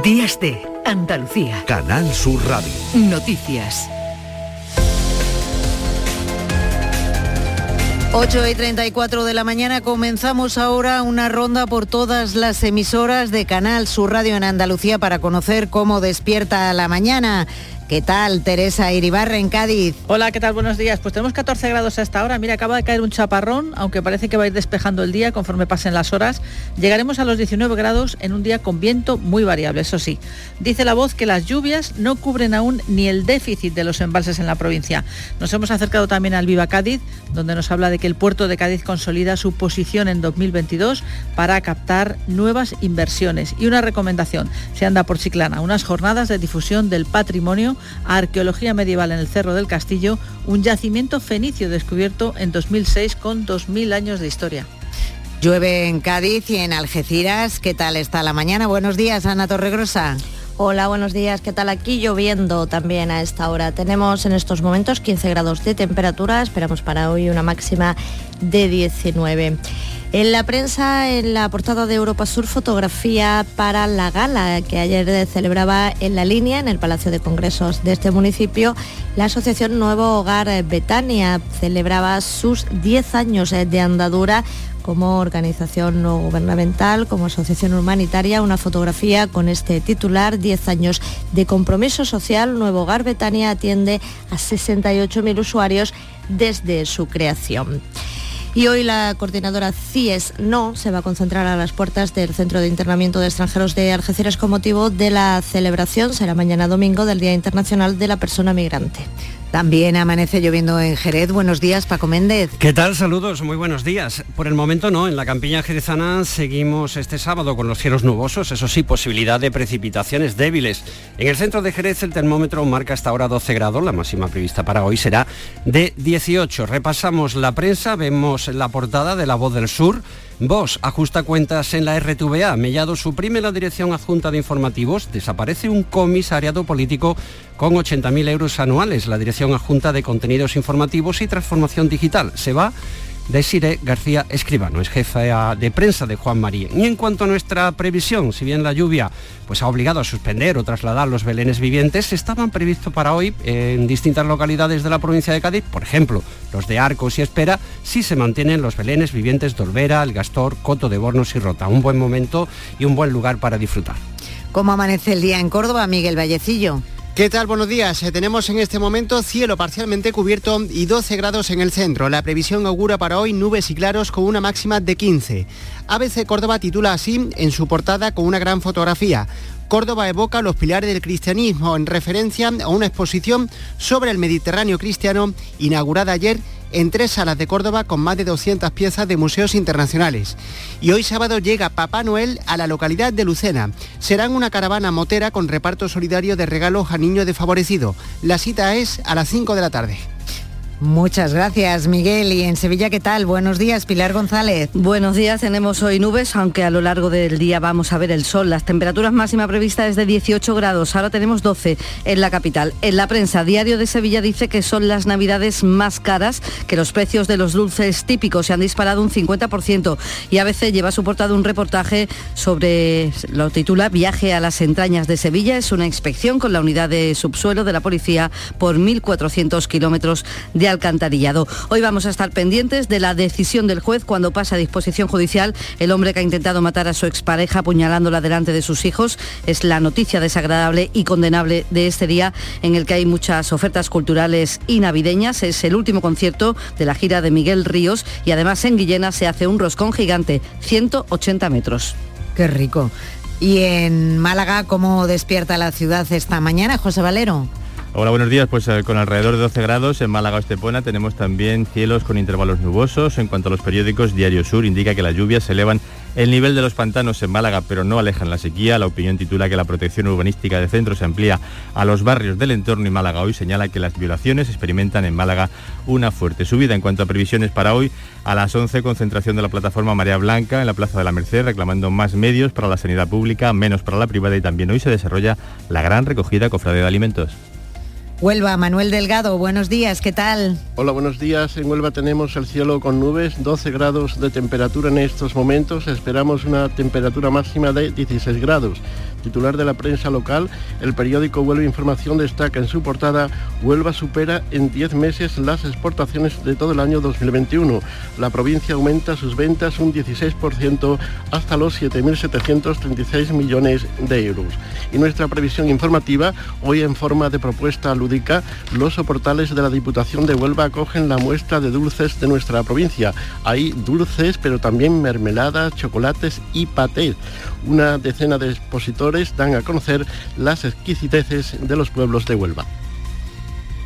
Días de Andalucía. Canal Sur Radio. Noticias. 8 y 34 de la mañana comenzamos ahora una ronda por todas las emisoras de Canal Sur Radio en Andalucía para conocer cómo despierta la mañana. ¿Qué tal, Teresa Iribarra en Cádiz? Hola, ¿qué tal? Buenos días. Pues tenemos 14 grados hasta ahora. Mira, acaba de caer un chaparrón, aunque parece que va a ir despejando el día conforme pasen las horas. Llegaremos a los 19 grados en un día con viento muy variable, eso sí. Dice la voz que las lluvias no cubren aún ni el déficit de los embalses en la provincia. Nos hemos acercado también al Viva Cádiz, donde nos habla de que el puerto de Cádiz consolida su posición en 2022 para captar nuevas inversiones. Y una recomendación, se anda por Chiclana, unas jornadas de difusión del patrimonio Arqueología Medieval en el Cerro del Castillo, un yacimiento fenicio descubierto en 2006 con 2.000 años de historia. Llueve en Cádiz y en Algeciras. ¿Qué tal está la mañana? Buenos días, Ana Torregrosa. Hola, buenos días. ¿Qué tal? Aquí lloviendo también a esta hora. Tenemos en estos momentos 15 grados de temperatura. Esperamos para hoy una máxima de 19. En la prensa, en la portada de Europa Sur, fotografía para la gala que ayer celebraba en la línea, en el Palacio de Congresos de este municipio, la Asociación Nuevo Hogar Betania celebraba sus 10 años de andadura como organización no gubernamental, como asociación humanitaria, una fotografía con este titular, 10 años de compromiso social, Nuevo Hogar Betania atiende a 68.000 usuarios desde su creación. Y hoy la coordinadora CIES No se va a concentrar a las puertas del Centro de Internamiento de Extranjeros de Algeciras con motivo de la celebración, será mañana domingo, del Día Internacional de la Persona Migrante. También amanece lloviendo en Jerez. Buenos días, Paco Méndez. ¿Qué tal? Saludos, muy buenos días. Por el momento no, en la campiña jerezana seguimos este sábado con los cielos nubosos, eso sí, posibilidad de precipitaciones débiles. En el centro de Jerez el termómetro marca hasta ahora 12 grados, la máxima prevista para hoy será de 18. Repasamos la prensa, vemos la portada de La Voz del Sur. Vos ajusta cuentas en la RTVA. Mellado suprime la dirección adjunta de informativos. Desaparece un comisariado político con 80.000 euros anuales. La dirección adjunta de contenidos informativos y transformación digital. Se va Desiree García Escribano, es jefa de prensa de Juan María. Y en cuanto a nuestra previsión, si bien la lluvia pues, ha obligado a suspender o trasladar los belenes vivientes, estaban previstos para hoy en distintas localidades de la provincia de Cádiz, por ejemplo, los de Arcos y Espera, si se mantienen los belenes vivientes de Olvera, El Gastor, Coto de Bornos y Rota. Un buen momento y un buen lugar para disfrutar. ¿Cómo amanece el día en Córdoba, Miguel Vallecillo? ¿Qué tal? Buenos días. Eh, tenemos en este momento cielo parcialmente cubierto y 12 grados en el centro. La previsión augura para hoy nubes y claros con una máxima de 15. ABC Córdoba titula así en su portada con una gran fotografía. Córdoba evoca los pilares del cristianismo en referencia a una exposición sobre el Mediterráneo cristiano inaugurada ayer en tres salas de Córdoba con más de 200 piezas de museos internacionales. Y hoy sábado llega Papá Noel a la localidad de Lucena. Serán una caravana motera con reparto solidario de regalos a niños desfavorecidos. La cita es a las 5 de la tarde. Muchas gracias, Miguel. Y en Sevilla, ¿qué tal? Buenos días, Pilar González. Buenos días, tenemos hoy nubes, aunque a lo largo del día vamos a ver el sol. Las temperaturas máximas previstas es de 18 grados, ahora tenemos 12 en la capital. En la prensa, Diario de Sevilla dice que son las navidades más caras, que los precios de los dulces típicos se han disparado un 50% y a veces lleva portada un reportaje sobre, lo titula Viaje a las entrañas de Sevilla, es una inspección con la unidad de subsuelo de la policía por 1.400 kilómetros de alcantarillado. Hoy vamos a estar pendientes de la decisión del juez cuando pasa a disposición judicial el hombre que ha intentado matar a su expareja apuñalándola delante de sus hijos. Es la noticia desagradable y condenable de este día en el que hay muchas ofertas culturales y navideñas. Es el último concierto de la gira de Miguel Ríos y además en Guillena se hace un roscón gigante, 180 metros. Qué rico. Y en Málaga, ¿cómo despierta la ciudad esta mañana, José Valero? Hola, buenos días. Pues eh, con alrededor de 12 grados en Málaga o Estepona tenemos también cielos con intervalos nubosos. En cuanto a los periódicos, Diario Sur indica que las lluvias elevan el nivel de los pantanos en Málaga, pero no alejan la sequía. La opinión titula que la protección urbanística de centro se amplía a los barrios del entorno y Málaga hoy señala que las violaciones experimentan en Málaga una fuerte subida. En cuanto a previsiones para hoy, a las 11 concentración de la plataforma María Blanca en la Plaza de la Merced reclamando más medios para la sanidad pública, menos para la privada y también hoy se desarrolla la gran recogida cofrade de alimentos. Huelva, Manuel Delgado, buenos días, ¿qué tal? Hola, buenos días. En Huelva tenemos el cielo con nubes, 12 grados de temperatura en estos momentos. Esperamos una temperatura máxima de 16 grados titular de la prensa local, el periódico Huelva Información destaca en su portada, Huelva supera en 10 meses las exportaciones de todo el año 2021. La provincia aumenta sus ventas un 16% hasta los 7.736 millones de euros. Y nuestra previsión informativa, hoy en forma de propuesta los soportales de la Diputación de Huelva acogen la muestra de dulces de nuestra provincia. Hay dulces, pero también mermeladas, chocolates y patés. Una decena de expositores dan a conocer las exquisiteces de los pueblos de Huelva.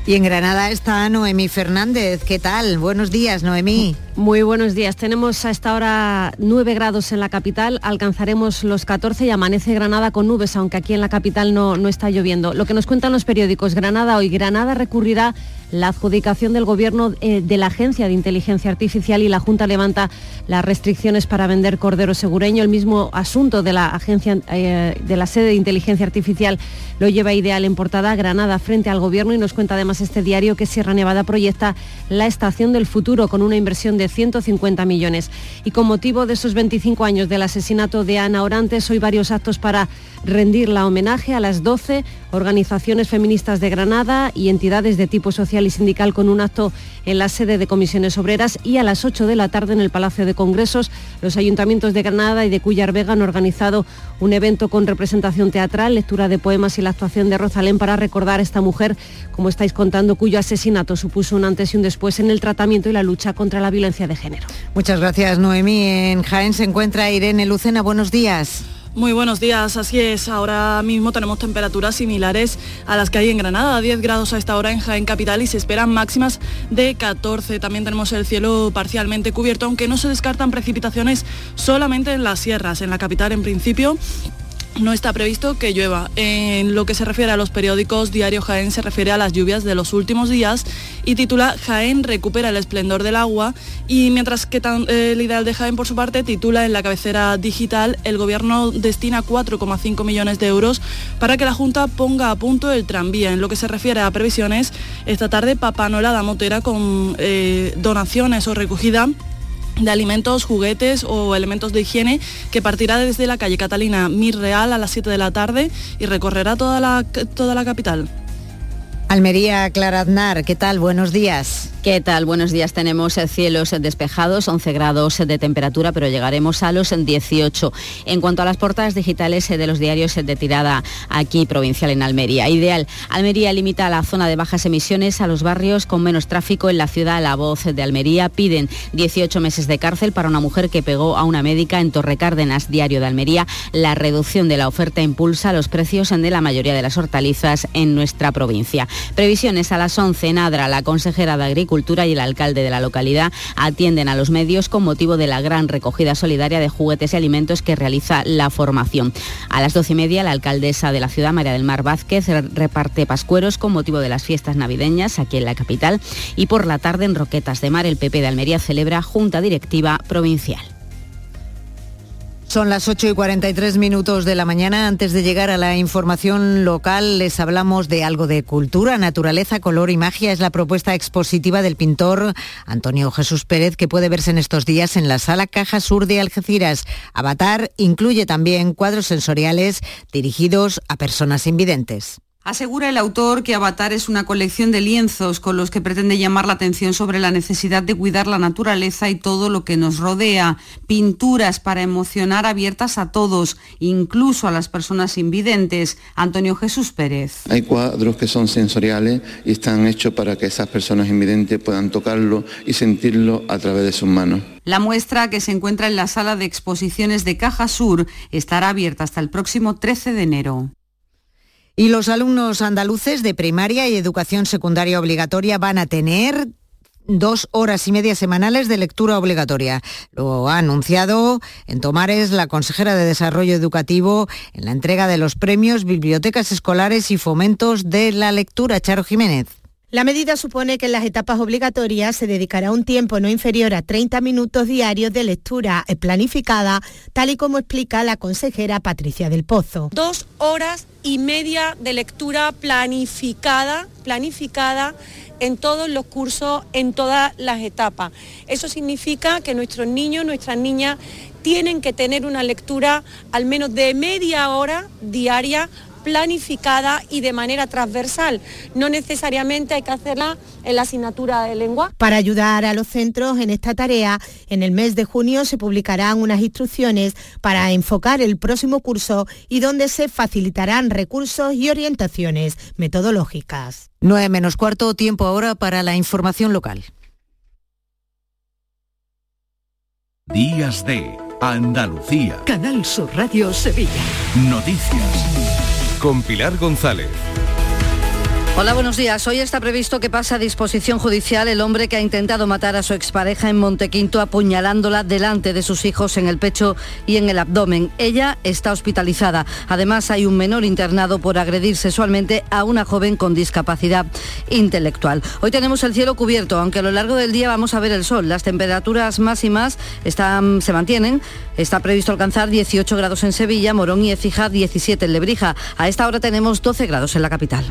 Y en Granada está Noemí Fernández. ¿Qué tal? Buenos días, Noemí. Muy buenos días. Tenemos a esta hora 9 grados en la capital, alcanzaremos los 14 y amanece Granada con nubes, aunque aquí en la capital no, no está lloviendo. Lo que nos cuentan los periódicos, Granada hoy, Granada recurrirá la adjudicación del gobierno eh, de la Agencia de Inteligencia Artificial y la Junta levanta las restricciones para vender cordero segureño. El mismo asunto de la agencia eh, de la sede de inteligencia artificial lo lleva ideal en portada Granada frente al gobierno y nos cuenta además este diario que Sierra Nevada proyecta la estación del futuro con una inversión de 150 millones. Y con motivo de esos 25 años del asesinato de Ana Orantes, hoy varios actos para rendir la homenaje a las 12 organizaciones feministas de Granada y entidades de tipo social y sindical con un acto en la sede de comisiones obreras y a las 8 de la tarde en el Palacio de Congresos. Los ayuntamientos de Granada y de Cuyar Vega han organizado un evento con representación teatral, lectura de poemas y la actuación de Rosalén para recordar a esta mujer, como estáis contando, cuyo asesinato supuso un antes y un después en el tratamiento y la lucha contra la violencia de género. Muchas gracias, Noemí. En Jaén se encuentra Irene Lucena. Buenos días. Muy buenos días, así es. Ahora mismo tenemos temperaturas similares a las que hay en Granada, 10 grados a esta hora en Jaén Capital y se esperan máximas de 14. También tenemos el cielo parcialmente cubierto, aunque no se descartan precipitaciones solamente en las sierras. En la capital, en principio, no está previsto que llueva. En lo que se refiere a los periódicos, Diario Jaén se refiere a las lluvias de los últimos días y titula Jaén recupera el esplendor del agua y mientras que eh, el ideal de Jaén por su parte titula en la cabecera digital el gobierno destina 4,5 millones de euros para que la Junta ponga a punto el tranvía. En lo que se refiere a previsiones, esta tarde Papá Noel Motera con eh, donaciones o recogida de alimentos, juguetes o elementos de higiene que partirá desde la calle Catalina Mir Real a las 7 de la tarde y recorrerá toda la capital. Almería, Clara Aznar, ¿qué tal? Buenos días. ¿Qué tal? Buenos días. Tenemos cielos despejados, 11 grados de temperatura, pero llegaremos a los 18. En cuanto a las portadas digitales de los diarios de tirada aquí provincial en Almería. Ideal. Almería limita la zona de bajas emisiones a los barrios con menos tráfico en la ciudad. La voz de Almería piden 18 meses de cárcel para una mujer que pegó a una médica en Torrecárdenas, diario de Almería. La reducción de la oferta impulsa los precios de la mayoría de las hortalizas en nuestra provincia. Previsiones a las 11 en Adra, la consejera de Agricultura Cultura y el alcalde de la localidad atienden a los medios con motivo de la gran recogida solidaria de juguetes y alimentos que realiza la formación. A las doce y media, la alcaldesa de la ciudad, María del Mar Vázquez, reparte pascueros con motivo de las fiestas navideñas aquí en la capital y por la tarde en Roquetas de Mar el PP de Almería celebra Junta Directiva Provincial. Son las 8 y 43 minutos de la mañana. Antes de llegar a la información local, les hablamos de algo de cultura, naturaleza, color y magia. Es la propuesta expositiva del pintor Antonio Jesús Pérez que puede verse en estos días en la Sala Caja Sur de Algeciras. Avatar incluye también cuadros sensoriales dirigidos a personas invidentes. Asegura el autor que Avatar es una colección de lienzos con los que pretende llamar la atención sobre la necesidad de cuidar la naturaleza y todo lo que nos rodea. Pinturas para emocionar abiertas a todos, incluso a las personas invidentes. Antonio Jesús Pérez. Hay cuadros que son sensoriales y están hechos para que esas personas invidentes puedan tocarlo y sentirlo a través de sus manos. La muestra, que se encuentra en la sala de exposiciones de Caja Sur, estará abierta hasta el próximo 13 de enero. Y los alumnos andaluces de primaria y educación secundaria obligatoria van a tener dos horas y media semanales de lectura obligatoria. Lo ha anunciado en Tomares la consejera de Desarrollo Educativo en la entrega de los premios Bibliotecas Escolares y Fomentos de la Lectura. Charo Jiménez. La medida supone que en las etapas obligatorias se dedicará un tiempo no inferior a 30 minutos diarios de lectura planificada, tal y como explica la consejera Patricia del Pozo. Dos horas y media de lectura planificada, planificada en todos los cursos, en todas las etapas. Eso significa que nuestros niños, nuestras niñas tienen que tener una lectura al menos de media hora diaria planificada y de manera transversal. No necesariamente hay que hacerla en la asignatura de lengua. Para ayudar a los centros en esta tarea, en el mes de junio se publicarán unas instrucciones para enfocar el próximo curso y donde se facilitarán recursos y orientaciones metodológicas. 9 menos cuarto, tiempo ahora para la información local. Días de Andalucía. Canal Sur Radio Sevilla. Noticias con Pilar González. Hola, buenos días. Hoy está previsto que pase a disposición judicial el hombre que ha intentado matar a su expareja en Montequinto apuñalándola delante de sus hijos en el pecho y en el abdomen. Ella está hospitalizada. Además, hay un menor internado por agredir sexualmente a una joven con discapacidad intelectual. Hoy tenemos el cielo cubierto, aunque a lo largo del día vamos a ver el sol. Las temperaturas máximas están, se mantienen. Está previsto alcanzar 18 grados en Sevilla, Morón y Ecija 17 en Lebrija. A esta hora tenemos 12 grados en la capital.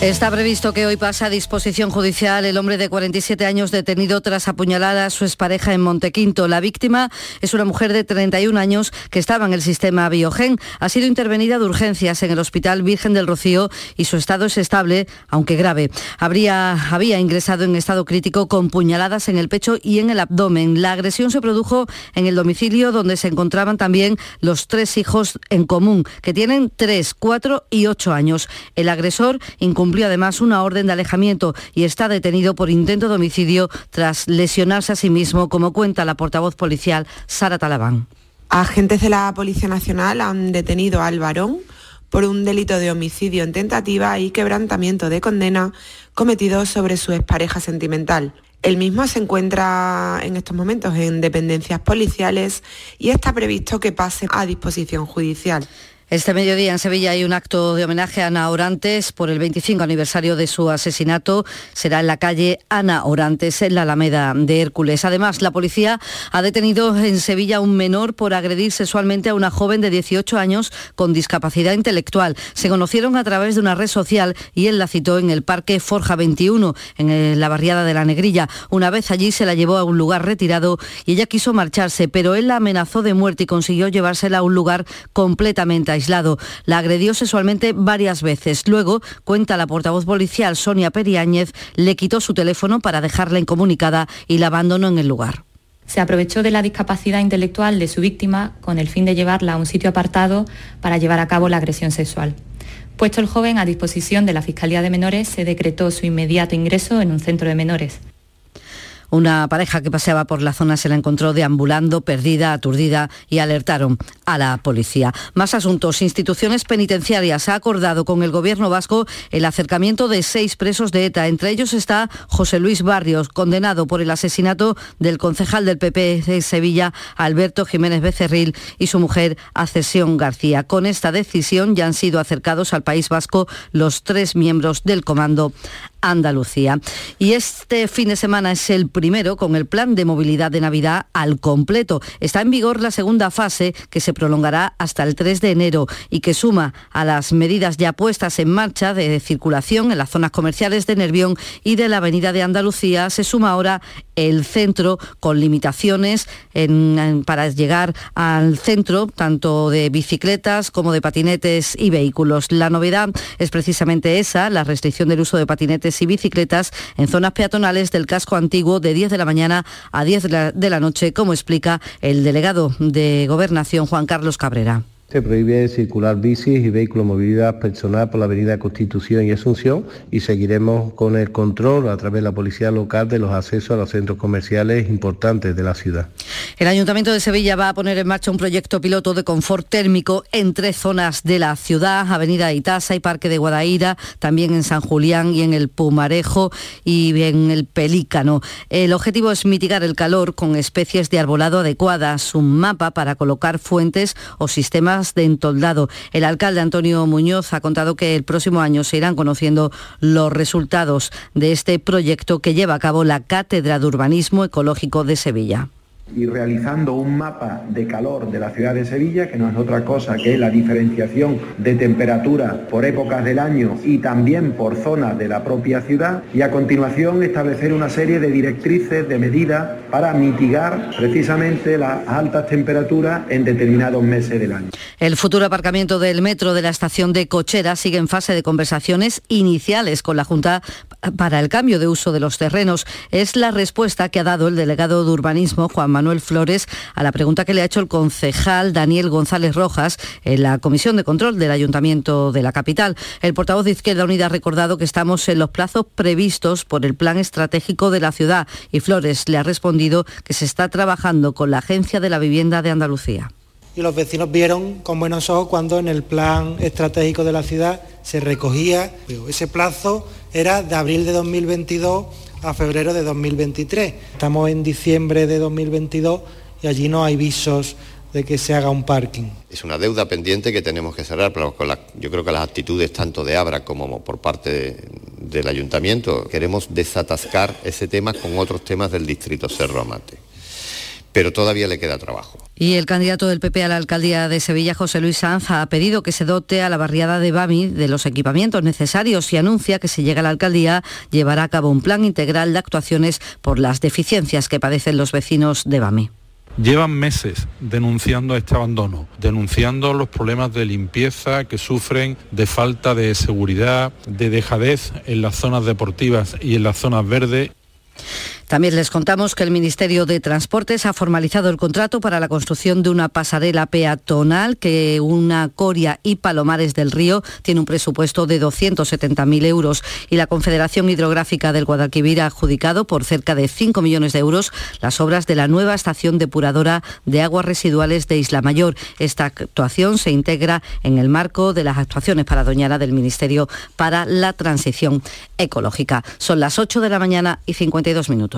Está previsto que hoy pase a disposición judicial el hombre de 47 años detenido tras apuñalar a su expareja en Montequinto. La víctima es una mujer de 31 años que estaba en el sistema Biogen. Ha sido intervenida de urgencias en el Hospital Virgen del Rocío y su estado es estable, aunque grave. Habría, había ingresado en estado crítico con puñaladas en el pecho y en el abdomen. La agresión se produjo en el domicilio donde se encontraban también los tres hijos en común, que tienen 3, 4 y 8 años. El agresor incumplió cumplió además una orden de alejamiento y está detenido por intento de homicidio tras lesionarse a sí mismo, como cuenta la portavoz policial Sara Talabán. Agentes de la Policía Nacional han detenido al varón por un delito de homicidio en tentativa y quebrantamiento de condena cometido sobre su expareja sentimental. El mismo se encuentra en estos momentos en dependencias policiales y está previsto que pase a disposición judicial. Este mediodía en Sevilla hay un acto de homenaje a Ana Orantes por el 25 aniversario de su asesinato. Será en la calle Ana Orantes, en la Alameda de Hércules. Además, la policía ha detenido en Sevilla a un menor por agredir sexualmente a una joven de 18 años con discapacidad intelectual. Se conocieron a través de una red social y él la citó en el Parque Forja 21, en la barriada de la Negrilla. Una vez allí se la llevó a un lugar retirado y ella quiso marcharse, pero él la amenazó de muerte y consiguió llevársela a un lugar completamente aislado. La agredió sexualmente varias veces. Luego, cuenta la portavoz policial Sonia Periáñez, le quitó su teléfono para dejarla incomunicada y la abandonó en el lugar. Se aprovechó de la discapacidad intelectual de su víctima con el fin de llevarla a un sitio apartado para llevar a cabo la agresión sexual. Puesto el joven a disposición de la Fiscalía de Menores, se decretó su inmediato ingreso en un centro de menores. Una pareja que paseaba por la zona se la encontró deambulando, perdida, aturdida y alertaron a la policía. Más asuntos. Instituciones penitenciarias ha acordado con el gobierno vasco el acercamiento de seis presos de ETA. Entre ellos está José Luis Barrios, condenado por el asesinato del concejal del PP de Sevilla, Alberto Jiménez Becerril, y su mujer, Accesión García. Con esta decisión ya han sido acercados al País Vasco los tres miembros del comando Andalucía. Y este fin de semana es el primero con el plan de movilidad de Navidad al completo. Está en vigor la segunda fase que se prolongará hasta el 3 de enero y que suma a las medidas ya puestas en marcha de circulación en las zonas comerciales de Nervión y de la Avenida de Andalucía. Se suma ahora el centro con limitaciones para llegar al centro, tanto de bicicletas como de patinetes y vehículos. La novedad es precisamente esa, la restricción del uso de patinetes y bicicletas en zonas peatonales del casco antiguo de 10 de la mañana a 10 de la noche, como explica el delegado de Gobernación Juan Carlos Cabrera. Se prohíbe circular bicis y vehículos de movilidad personal por la avenida Constitución y Asunción y seguiremos con el control a través de la policía local de los accesos a los centros comerciales importantes de la ciudad. El Ayuntamiento de Sevilla va a poner en marcha un proyecto piloto de confort térmico en tres zonas de la ciudad, Avenida Itasa y Parque de Guadaira, también en San Julián y en el Pumarejo y en el Pelícano. El objetivo es mitigar el calor con especies de arbolado adecuadas, un mapa para colocar fuentes o sistemas de entoldado. El alcalde Antonio Muñoz ha contado que el próximo año se irán conociendo los resultados de este proyecto que lleva a cabo la Cátedra de Urbanismo Ecológico de Sevilla y realizando un mapa de calor de la ciudad de Sevilla, que no es otra cosa que la diferenciación de temperatura por épocas del año y también por zonas de la propia ciudad, y a continuación establecer una serie de directrices, de medidas para mitigar precisamente las altas temperaturas en determinados meses del año. El futuro aparcamiento del metro de la estación de Cochera sigue en fase de conversaciones iniciales con la Junta para el cambio de uso de los terrenos. Es la respuesta que ha dado el delegado de urbanismo, Juan Manuel Flores, a la pregunta que le ha hecho el concejal Daniel González Rojas en la Comisión de Control del Ayuntamiento de la capital. El portavoz de Izquierda Unida ha recordado que estamos en los plazos previstos por el Plan Estratégico de la ciudad y Flores le ha respondido que se está trabajando con la Agencia de la Vivienda de Andalucía y los vecinos vieron con buenos ojos cuando en el plan estratégico de la ciudad se recogía ese plazo era de abril de 2022 a febrero de 2023. Estamos en diciembre de 2022 y allí no hay visos de que se haga un parking. Es una deuda pendiente que tenemos que cerrar, pero yo creo que las actitudes tanto de Abra como por parte del ayuntamiento queremos desatascar ese tema con otros temas del distrito Cerro Amate pero todavía le queda trabajo. Y el candidato del PP a la alcaldía de Sevilla, José Luis Sanz, ha pedido que se dote a la barriada de Bami de los equipamientos necesarios y anuncia que si llega a la alcaldía llevará a cabo un plan integral de actuaciones por las deficiencias que padecen los vecinos de Bami. Llevan meses denunciando este abandono, denunciando los problemas de limpieza que sufren, de falta de seguridad, de dejadez en las zonas deportivas y en las zonas verdes. También les contamos que el Ministerio de Transportes ha formalizado el contrato para la construcción de una pasarela peatonal que una Coria y Palomares del Río tiene un presupuesto de 270.000 euros y la Confederación Hidrográfica del Guadalquivir ha adjudicado por cerca de 5 millones de euros las obras de la nueva estación depuradora de aguas residuales de Isla Mayor. Esta actuación se integra en el marco de las actuaciones para Doñana del Ministerio para la Transición Ecológica. Son las 8 de la mañana y 52 minutos.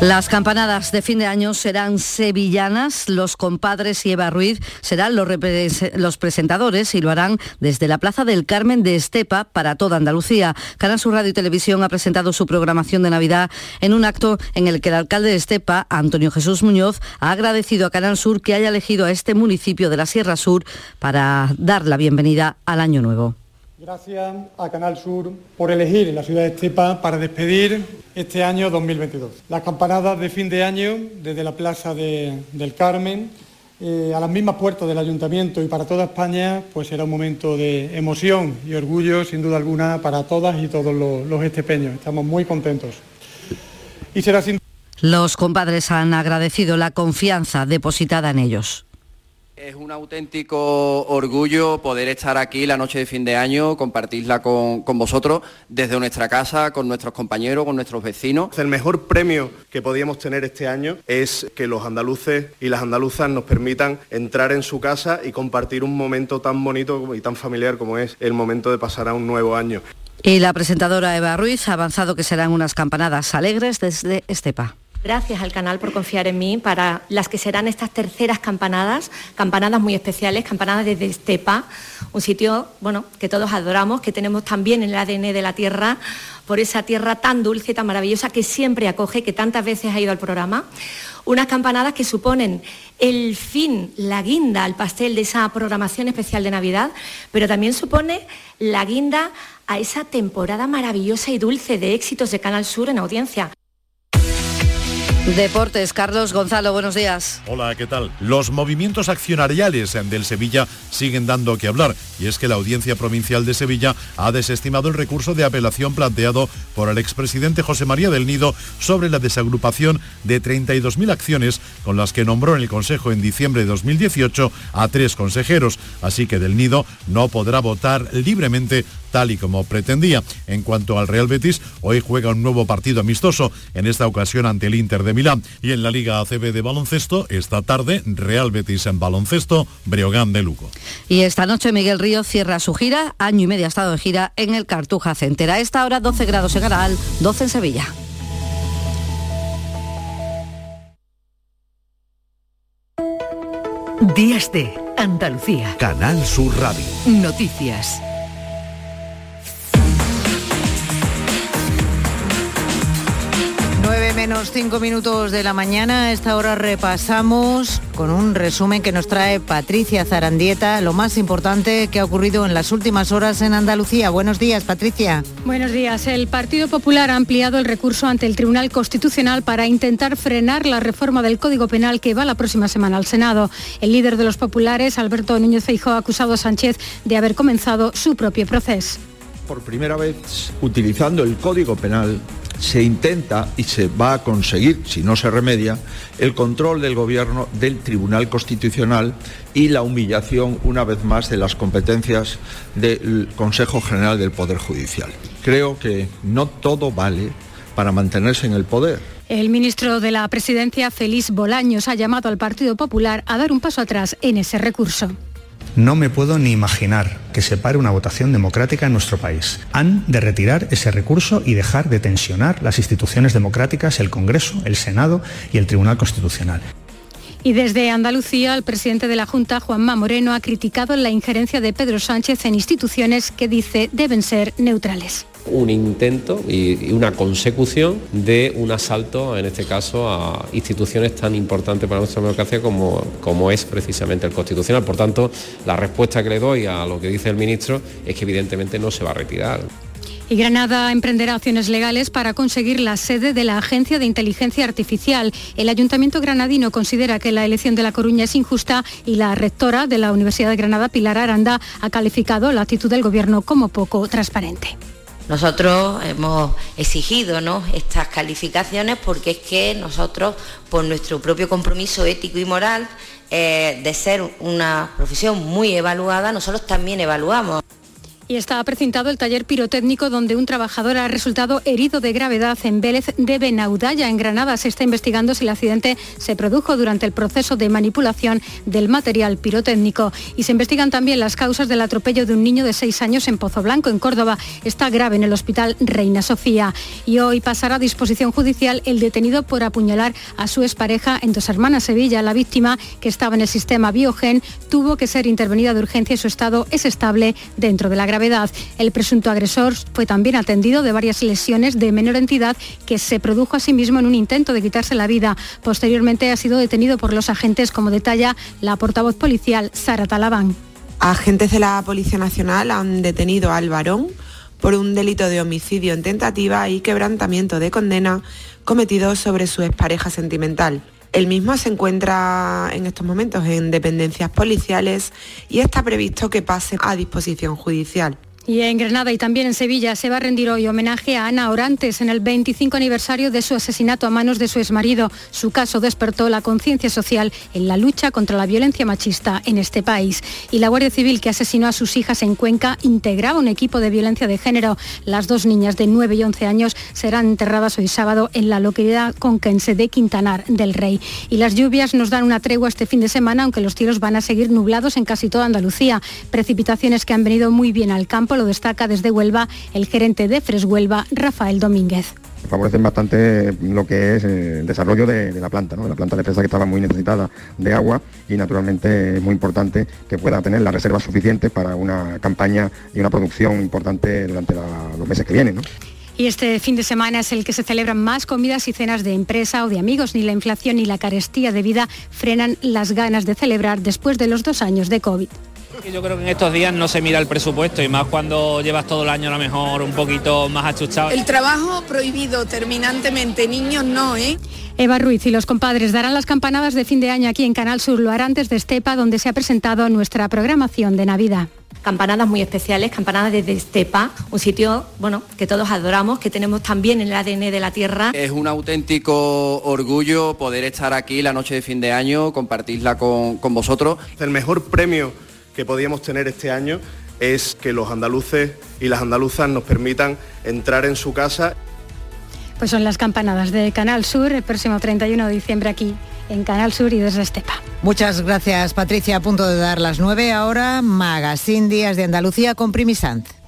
Las campanadas de fin de año serán sevillanas. Los compadres y Eva Ruiz serán los, presentadores y lo harán desde la Plaza del Carmen de Estepa para toda Andalucía. Canal Sur Radio y Televisión ha presentado su programación de Navidad en un acto en el que el alcalde de Estepa, Antonio Jesús Muñoz, ha agradecido a Canal Sur que haya elegido a este municipio de la Sierra Sur para dar la bienvenida al Año Nuevo. Gracias a Canal Sur por elegir la ciudad de Estepa para despedir este año 2022. Las campanadas de fin de año desde la Plaza del Carmen eh, a las mismas puertas del Ayuntamiento y para toda España, pues será un momento de emoción y orgullo, sin duda alguna, para todas y todos los, estepeños. Estamos muy contentos. Los compadres han agradecido la confianza depositada en ellos. Es un auténtico orgullo poder estar aquí la noche de fin de año, compartirla con, vosotros desde nuestra casa, con nuestros compañeros, con nuestros vecinos. El mejor premio que podíamos tener este año es que los andaluces y las andaluzas nos permitan entrar en su casa y compartir un momento tan bonito y tan familiar como es el momento de pasar a un nuevo año. Y la presentadora Eva Ruiz ha avanzado que serán unas campanadas alegres desde Estepa. Gracias al canal por confiar en mí para las que serán estas terceras campanadas, campanadas muy especiales, campanadas desde Estepa, un sitio bueno, que todos adoramos, que tenemos también en el ADN de la tierra, por esa tierra tan dulce, tan maravillosa que siempre acoge, que tantas veces ha ido al programa. Unas campanadas que suponen el fin, la guinda al pastel de esa programación especial de Navidad, pero también supone la guinda a esa temporada maravillosa y dulce de éxitos de Canal Sur en audiencia. Deportes, Carlos Gonzalo, buenos días. Hola, ¿qué tal? Los movimientos accionariales del Sevilla siguen dando que hablar y es que la Audiencia Provincial de Sevilla ha desestimado el recurso de apelación planteado por el expresidente José María del Nido sobre la desagrupación de 32.000 acciones con las que nombró en el Consejo en diciembre de 2018 a tres consejeros, así que del Nido no podrá votar libremente tal y como pretendía. En cuanto al Real Betis, hoy juega un nuevo partido amistoso, en esta ocasión ante el Inter de Milán. Y en la Liga ACB de baloncesto, esta tarde, Real Betis en baloncesto, Breogán de Lugo. Y esta noche Miguel Río cierra su gira, año y medio ha estado de gira en el Cartuja Center. A esta hora 12 grados en Aral, 12 en Sevilla. Días de Andalucía. Canal Sur Radio. Noticias. Menos 5 minutos de la mañana. A esta hora repasamos con un resumen que nos trae Patricia Zarandieta lo más importante que ha ocurrido en las últimas horas en Andalucía. Buenos días, Patricia. Buenos días. El Partido Popular ha ampliado el recurso ante el Tribunal Constitucional para intentar frenar la reforma del Código Penal que va la próxima semana al Senado. El líder de los populares, Alberto Núñez Feijóo, ha acusado a Sánchez de haber comenzado su propio proceso. Por primera vez, utilizando el Código Penal, se intenta y se va a conseguir, si no se remedia, el control del gobierno del Tribunal Constitucional y la humillación, una vez más, de las competencias del Consejo General del Poder Judicial. Creo que no todo vale para mantenerse en el poder. El ministro de la Presidencia, Félix Bolaños, ha llamado al Partido Popular a dar un paso atrás en ese recurso. No me puedo ni imaginar que se pare una votación democrática en nuestro país. Han de retirar ese recurso y dejar de tensionar las instituciones democráticas, el Congreso, el Senado y el Tribunal Constitucional. Y desde Andalucía, el presidente de la Junta, Juanma Moreno, ha criticado la injerencia de Pedro Sánchez en instituciones que dice deben ser neutrales un intento y una consecución de un asalto, en este caso, a instituciones tan importantes para nuestra democracia como, como es precisamente el Constitucional. Por tanto, la respuesta que le doy a lo que dice el ministro es que evidentemente no se va a retirar. Y Granada emprenderá acciones legales para conseguir la sede de la Agencia de Inteligencia Artificial. El Ayuntamiento granadino considera que la elección de La Coruña es injusta y la rectora de la Universidad de Granada, Pilar Aranda, ha calificado la actitud del Gobierno como poco transparente. Nosotros hemos exigido estas calificaciones porque es que nosotros, por nuestro propio compromiso ético y moral, eh, de ser una profesión muy evaluada, nosotros también evaluamos. Y está precintado el taller pirotécnico donde un trabajador ha resultado herido de gravedad en Vélez de Benaudalla, en Granada. Se está investigando si el accidente se produjo durante el proceso de manipulación del material pirotécnico. Y se investigan también las causas del atropello de un niño de seis años en Pozo Blanco, en Córdoba. Está grave en el hospital Reina Sofía. Y hoy pasará a disposición judicial el detenido por apuñalar a su expareja en Dos Hermanas Sevilla. La víctima, que estaba en el sistema Biogen, tuvo que ser intervenida de urgencia y su estado es estable dentro de la gravedad el presunto agresor fue también atendido de varias lesiones de menor entidad que se produjo a sí en un intento de quitarse la vida. Posteriormente ha sido detenido por los agentes, como detalla la portavoz policial Sara Talabán. Agentes de la Policía Nacional han detenido al varón por un delito de homicidio en tentativa y quebrantamiento de condena cometido sobre su expareja sentimental. El mismo se encuentra en estos momentos en dependencias policiales y está previsto que pase a disposición judicial. Y en Granada y también en Sevilla se va a rendir hoy homenaje a Ana Orantes en el 25 aniversario de su asesinato a manos de su exmarido. Su caso despertó la conciencia social en la lucha contra la violencia machista en este país. Y la Guardia Civil que asesinó a sus hijas en Cuenca integraba un equipo de violencia de género. Las dos niñas de 9 y 11 años serán enterradas hoy sábado en la localidad conquense de Quintanar del Rey. Y las lluvias nos dan una tregua este fin de semana, aunque los cielos van a seguir nublados en casi toda Andalucía. Precipitaciones que han venido muy bien al campo lo destaca desde Huelva el gerente de Fres Huelva, Rafael Domínguez favorecen bastante lo que es eh, el desarrollo de, la planta, ¿no? de la planta de fresa que estaba muy necesitada de agua y naturalmente es muy importante que pueda tener las reservas suficientes para una campaña y una producción importante durante los meses que vienen. Y este fin de semana es el que se celebran más comidas y cenas de empresa o de amigos. Ni la inflación ni la carestía de vida frenan las ganas de celebrar después de los dos años de COVID. Yo creo que en estos días no se mira el presupuesto y más cuando llevas todo el año a lo mejor un poquito más achuchado. El trabajo prohibido terminantemente, niños no, ¿eh? Eva Ruiz y los compadres darán las campanadas de fin de año aquí en Canal Sur, lo harán desde Estepa, donde se ha presentado nuestra programación de Navidad campanadas muy especiales, campanadas desde Estepa, un sitio, bueno, que todos adoramos, que tenemos también en el ADN de la tierra. Es un auténtico orgullo poder estar aquí la noche de fin de año, compartirla con, con vosotros. El mejor premio que podíamos tener este año es que los andaluces y las andaluzas nos permitan entrar en su casa. Pues son las campanadas de Canal Sur el próximo 31 de diciembre aquí en Canal Sur y desde Estepa. Muchas gracias Patricia, a punto de dar las 9 ahora, Magazine Días de Andalucía con Primisanz.